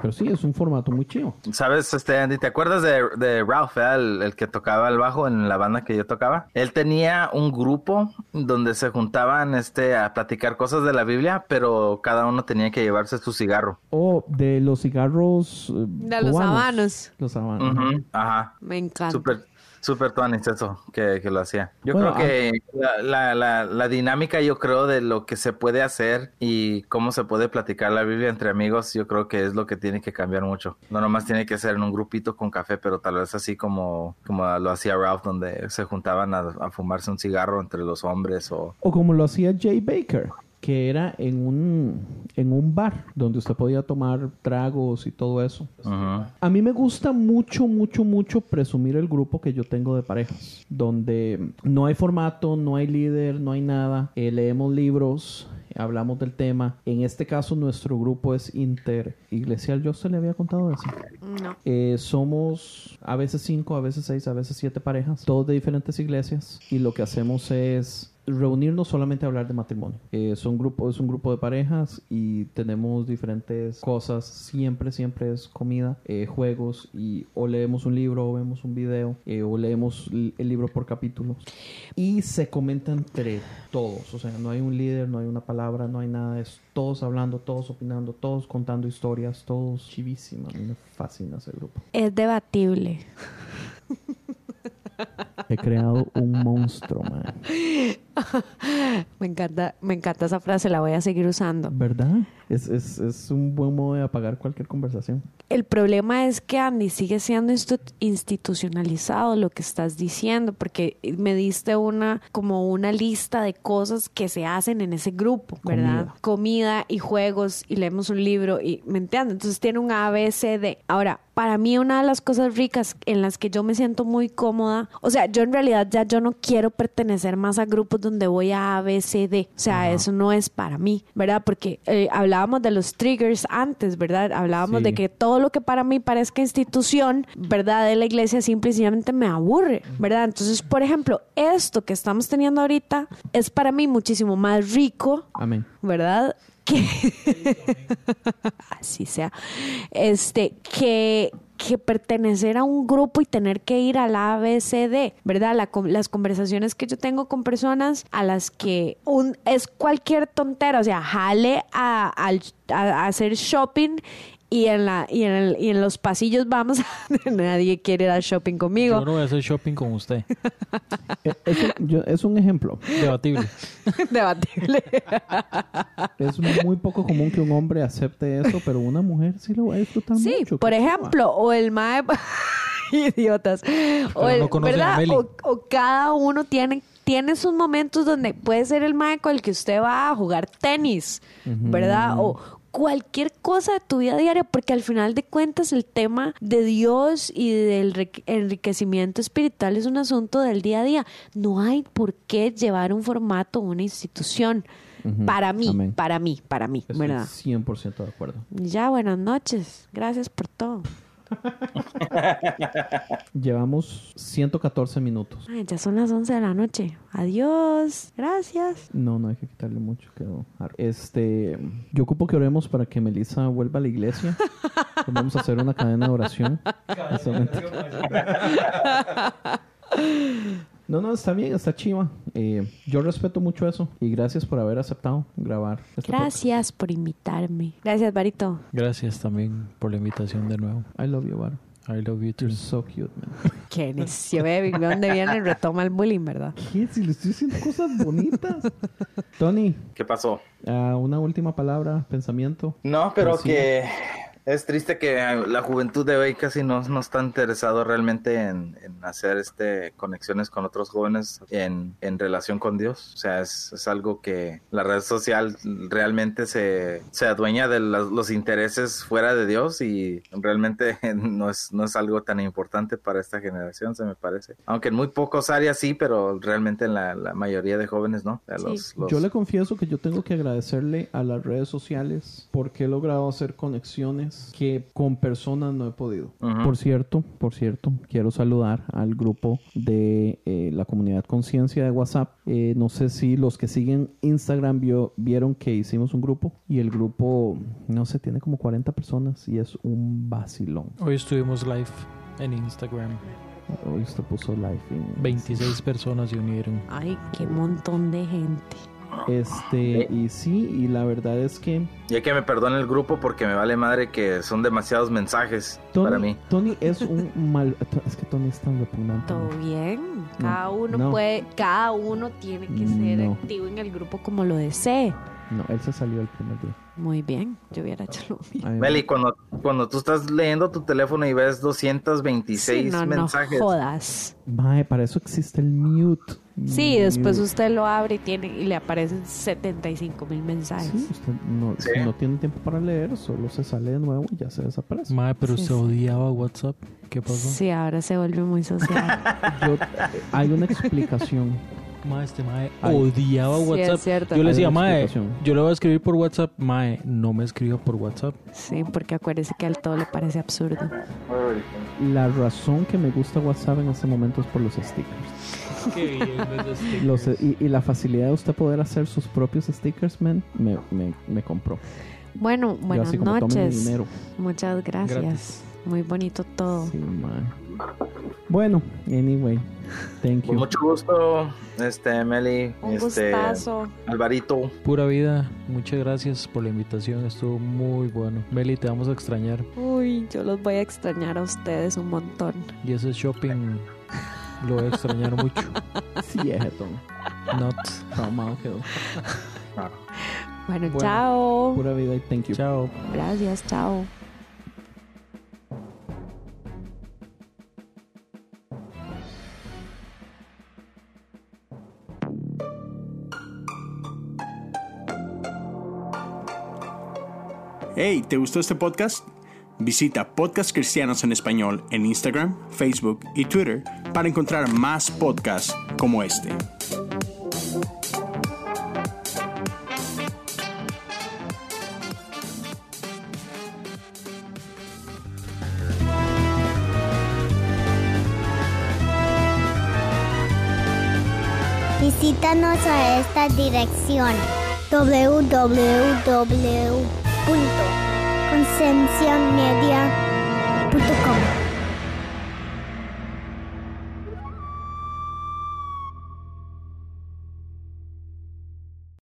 B: Pero sí, es un formato muy chido.
C: ¿Sabes, este Andy? ¿Te acuerdas de, de Ralph, eh? el, el que tocaba el bajo en la banda que yo tocaba? Él tenía un grupo donde se juntaban este, a platicar cosas de la Biblia, pero cada uno tenía que llevarse su cigarro.
B: O de los cigarros. eh,
A: De los habanos.
B: Los habanos.
C: Ujú, Ajá.
A: Me encanta.
C: Súper, súper tuanis eso que, que lo hacía. Yo
B: Bueno,
C: creo que la, la, la, la dinámica, yo creo, de lo que se puede hacer y cómo se puede platicar la Biblia entre amigos, yo creo que es lo que tiene que cambiar mucho. No nomás tiene que ser en un grupito con café, pero tal vez así como, como lo hacía Ralph, donde se juntaban a, a fumarse un cigarro entre los hombres o...
B: O como lo hacía Jay Baker, que era en un, en un bar donde usted podía tomar tragos y todo eso. A mí me gusta mucho, mucho, mucho presumir el grupo que yo tengo de parejas, donde no hay formato, no hay líder, no hay nada. Eh, leemos libros, hablamos del tema. En este caso, nuestro grupo es interiglesial. Yo se le había contado eso.
A: No.
B: Eh, somos a veces cinco, a veces seis, a veces siete parejas, todos de diferentes iglesias. Y lo que hacemos es reunirnos solamente a hablar de matrimonio. Eh, son grupo, es un grupo de parejas y tenemos diferentes cosas. Siempre, siempre es comida, eh, juegos y o leemos un libro o vemos un video eh, o leemos el libro por capítulos. Y se comenta entre todos. O sea, no hay un líder, no hay una palabra, no hay nada. Es todos hablando, todos opinando, todos contando historias, todos chivísima. A mí me fascina ese grupo.
A: Es debatible.
B: He creado un monstruo, man.
A: me encanta, me encanta esa frase, la voy a seguir usando.
B: ¿Verdad? Es, es, es un buen modo de apagar cualquier conversación.
A: El problema es que Andy sigue siendo institucionalizado lo que estás diciendo, porque me diste una como una lista de cosas que se hacen en ese grupo, ¿verdad?
B: Comida.
A: Comida y juegos y leemos un libro y me entiendes. Entonces tiene un A, B, C, D. Ahora, para mí una de las cosas ricas en las que yo me siento muy cómoda, o sea, yo en realidad ya yo no quiero pertenecer más a grupos donde voy a A, B, C, D. O sea, eso no es para mí, ¿verdad? Porque eh, hablábamos de los triggers antes, ¿verdad? Hablábamos
B: Sí.
A: de que todo lo que para mí parezca institución, ¿verdad? De la iglesia simple y sencillamente me aburre, ¿verdad? Entonces, por ejemplo, esto que estamos teniendo ahorita es para mí muchísimo más rico
B: Amén.
A: ¿verdad? Que así sea, este, que, que pertenecer a un grupo y tener que ir a la ABCD, ¿verdad? Las conversaciones que yo tengo con personas a las que un, es cualquier tontera, o sea, jale al- a hacer shopping y en, la, y, en el- y en los pasillos vamos, nadie quiere ir al shopping conmigo.
D: Yo no voy a hacer shopping con usted.
B: Eh, Es un, yo- es un ejemplo.
D: Debatible.
A: Debatible.
B: Es muy poco común que un hombre acepte eso, pero una mujer sí lo va a disfrutar
A: Sí,
B: mucho.
A: por
B: qué
A: ejemplo, o el mae... Idiotas. O, el,
D: no conocen a
A: ¿verdad? O cada uno tiene, tiene sus momentos donde puede ser el mae con el que usted va a jugar tenis, ¿verdad? O cualquier cosa de tu vida diaria, porque al final de cuentas el tema de Dios y del enrique- enriquecimiento espiritual es un asunto del día a día. No hay por qué llevar un formato, una institución. Para mí,
B: Amén.
A: para mí, para mí,
B: Estoy
A: ¿verdad?
B: 100% de acuerdo.
A: Ya, buenas noches. Gracias por todo.
B: Llevamos 114 minutos.
A: Ay, ya son las 11 de la noche. Adiós. Gracias.
B: No, no hay que quitarle mucho. Quedó Este, yo ocupo que oremos para que Melissa vuelva a la iglesia. Vamos a hacer una cadena de oración. No, no, está bien, está chiva. Eh, yo respeto mucho eso y gracias por haber aceptado grabar. este
A: Gracias por invitarme. Gracias, Barito.
D: Gracias también por la invitación de nuevo.
B: I love you, Varo.
D: I love you too.
B: You're so cute, man.
A: Qué necio, baby. ¿De dónde viene el retoma el bullying, verdad?
B: ¿Qué? Si le estoy diciendo cosas bonitas. Tony,
C: ¿Qué pasó?
B: ah, una última palabra, pensamiento.
C: No, pero
B: sí.
C: que es triste que la juventud de hoy casi no, no está interesado realmente en, en hacer este conexiones con otros jóvenes en, en relación con Dios. O sea, es, es algo que la red social realmente se, se adueña de los, los intereses fuera de Dios y realmente no es, no es algo tan importante para esta generación, se me parece. Aunque en muy pocos áreas sí, pero realmente en la, la mayoría de jóvenes no. O sea,
A: Sí.
C: los- los-
B: Yo le confieso que yo tengo que agradecerle a las redes sociales porque he logrado hacer conexiones que con personas no he podido.
C: Ujú.
B: Por cierto, por cierto, quiero saludar al grupo de eh, la comunidad Conciencia de WhatsApp. Eh, no sé si los que siguen Instagram vio- vieron que hicimos un grupo y el grupo, no sé, tiene como 40 personas y es un vacilón.
D: Hoy estuvimos live en Instagram.
B: Hoy usted puso live. en-
D: 26 personas se unieron.
A: Ay, qué montón de gente.
B: Este, y sí, y la verdad es que
C: Ya que me perdone el grupo porque me vale madre que son demasiados mensajes
B: Tony,
C: para mí.
B: Tony es un mal. Es que Tony es tan repugnante.
A: Todo bien. Cada uno
B: no.
A: puede, cada uno tiene que ser
B: No.
A: activo en el grupo como lo desee.
B: No, él se salió el primer día.
A: Muy bien. Yo hubiera hecho lo mismo.
C: Meli, cuando, cuando tú estás leyendo tu teléfono y ves 226
A: Sí, no, no
C: mensajes.
A: jodas.
B: Mae, para eso existe el mute.
A: Sí, después
B: Mute.
A: usted lo abre y tiene y le aparecen 75 mil mensajes.
B: Sí, usted no,
C: Sí.
B: si no tiene tiempo para leer, solo se sale de nuevo y ya se desaparece.
D: Mae, pero
A: sí.
D: odiaba WhatsApp. ¿Qué pasó?
A: Sí, ahora se vuelve muy social.
B: Yo- hay una explicación.
D: Mae, este mae
B: Ay.
D: odiaba
A: Sí,
D: WhatsApp.
A: es cierto.
D: Yo le
B: Hay
D: decía,
B: una
D: mae,
B: explicación.
D: yo le voy a escribir por WhatsApp. Mae, no me escriba por WhatsApp.
A: sí, porque acuérdese que al todo le parece absurdo.
B: La razón que me gusta WhatsApp en este momento es por los stickers. Los, y, y la facilidad de usted poder hacer sus propios stickers, man, me, me, me compró.
A: Bueno,
B: Yo
A: buenas
B: así como, "Tome mi
A: noches.
B: dinero".
A: Muchas gracias.
D: Gratis.
A: Muy bonito todo.
B: Sí, mae. Bueno, anyway, thank
C: Con
B: you.
C: mucho gusto, este, Meli,
A: Un
C: este,
A: gustazo.
C: Alvarito.
D: Pura vida, muchas gracias por la invitación. Estuvo muy bueno. Meli, te vamos a extrañar.
A: Uy, yo los voy a extrañar a ustedes un montón.
D: Y ese shopping lo voy a extrañar mucho.
B: Sí, es, Tom.
D: Not.
B: From Hill.
A: Bueno,
B: Bueno.
A: chao.
B: Pura vida y thank you.
D: Chao.
A: Gracias, chao.
E: Hey, ¿te gustó este podcast? Visita Podcast Cristianos en Español en Instagram, Facebook y Twitter para encontrar más podcasts como este.
F: Visítanos a esta dirección www.concienciamedia.com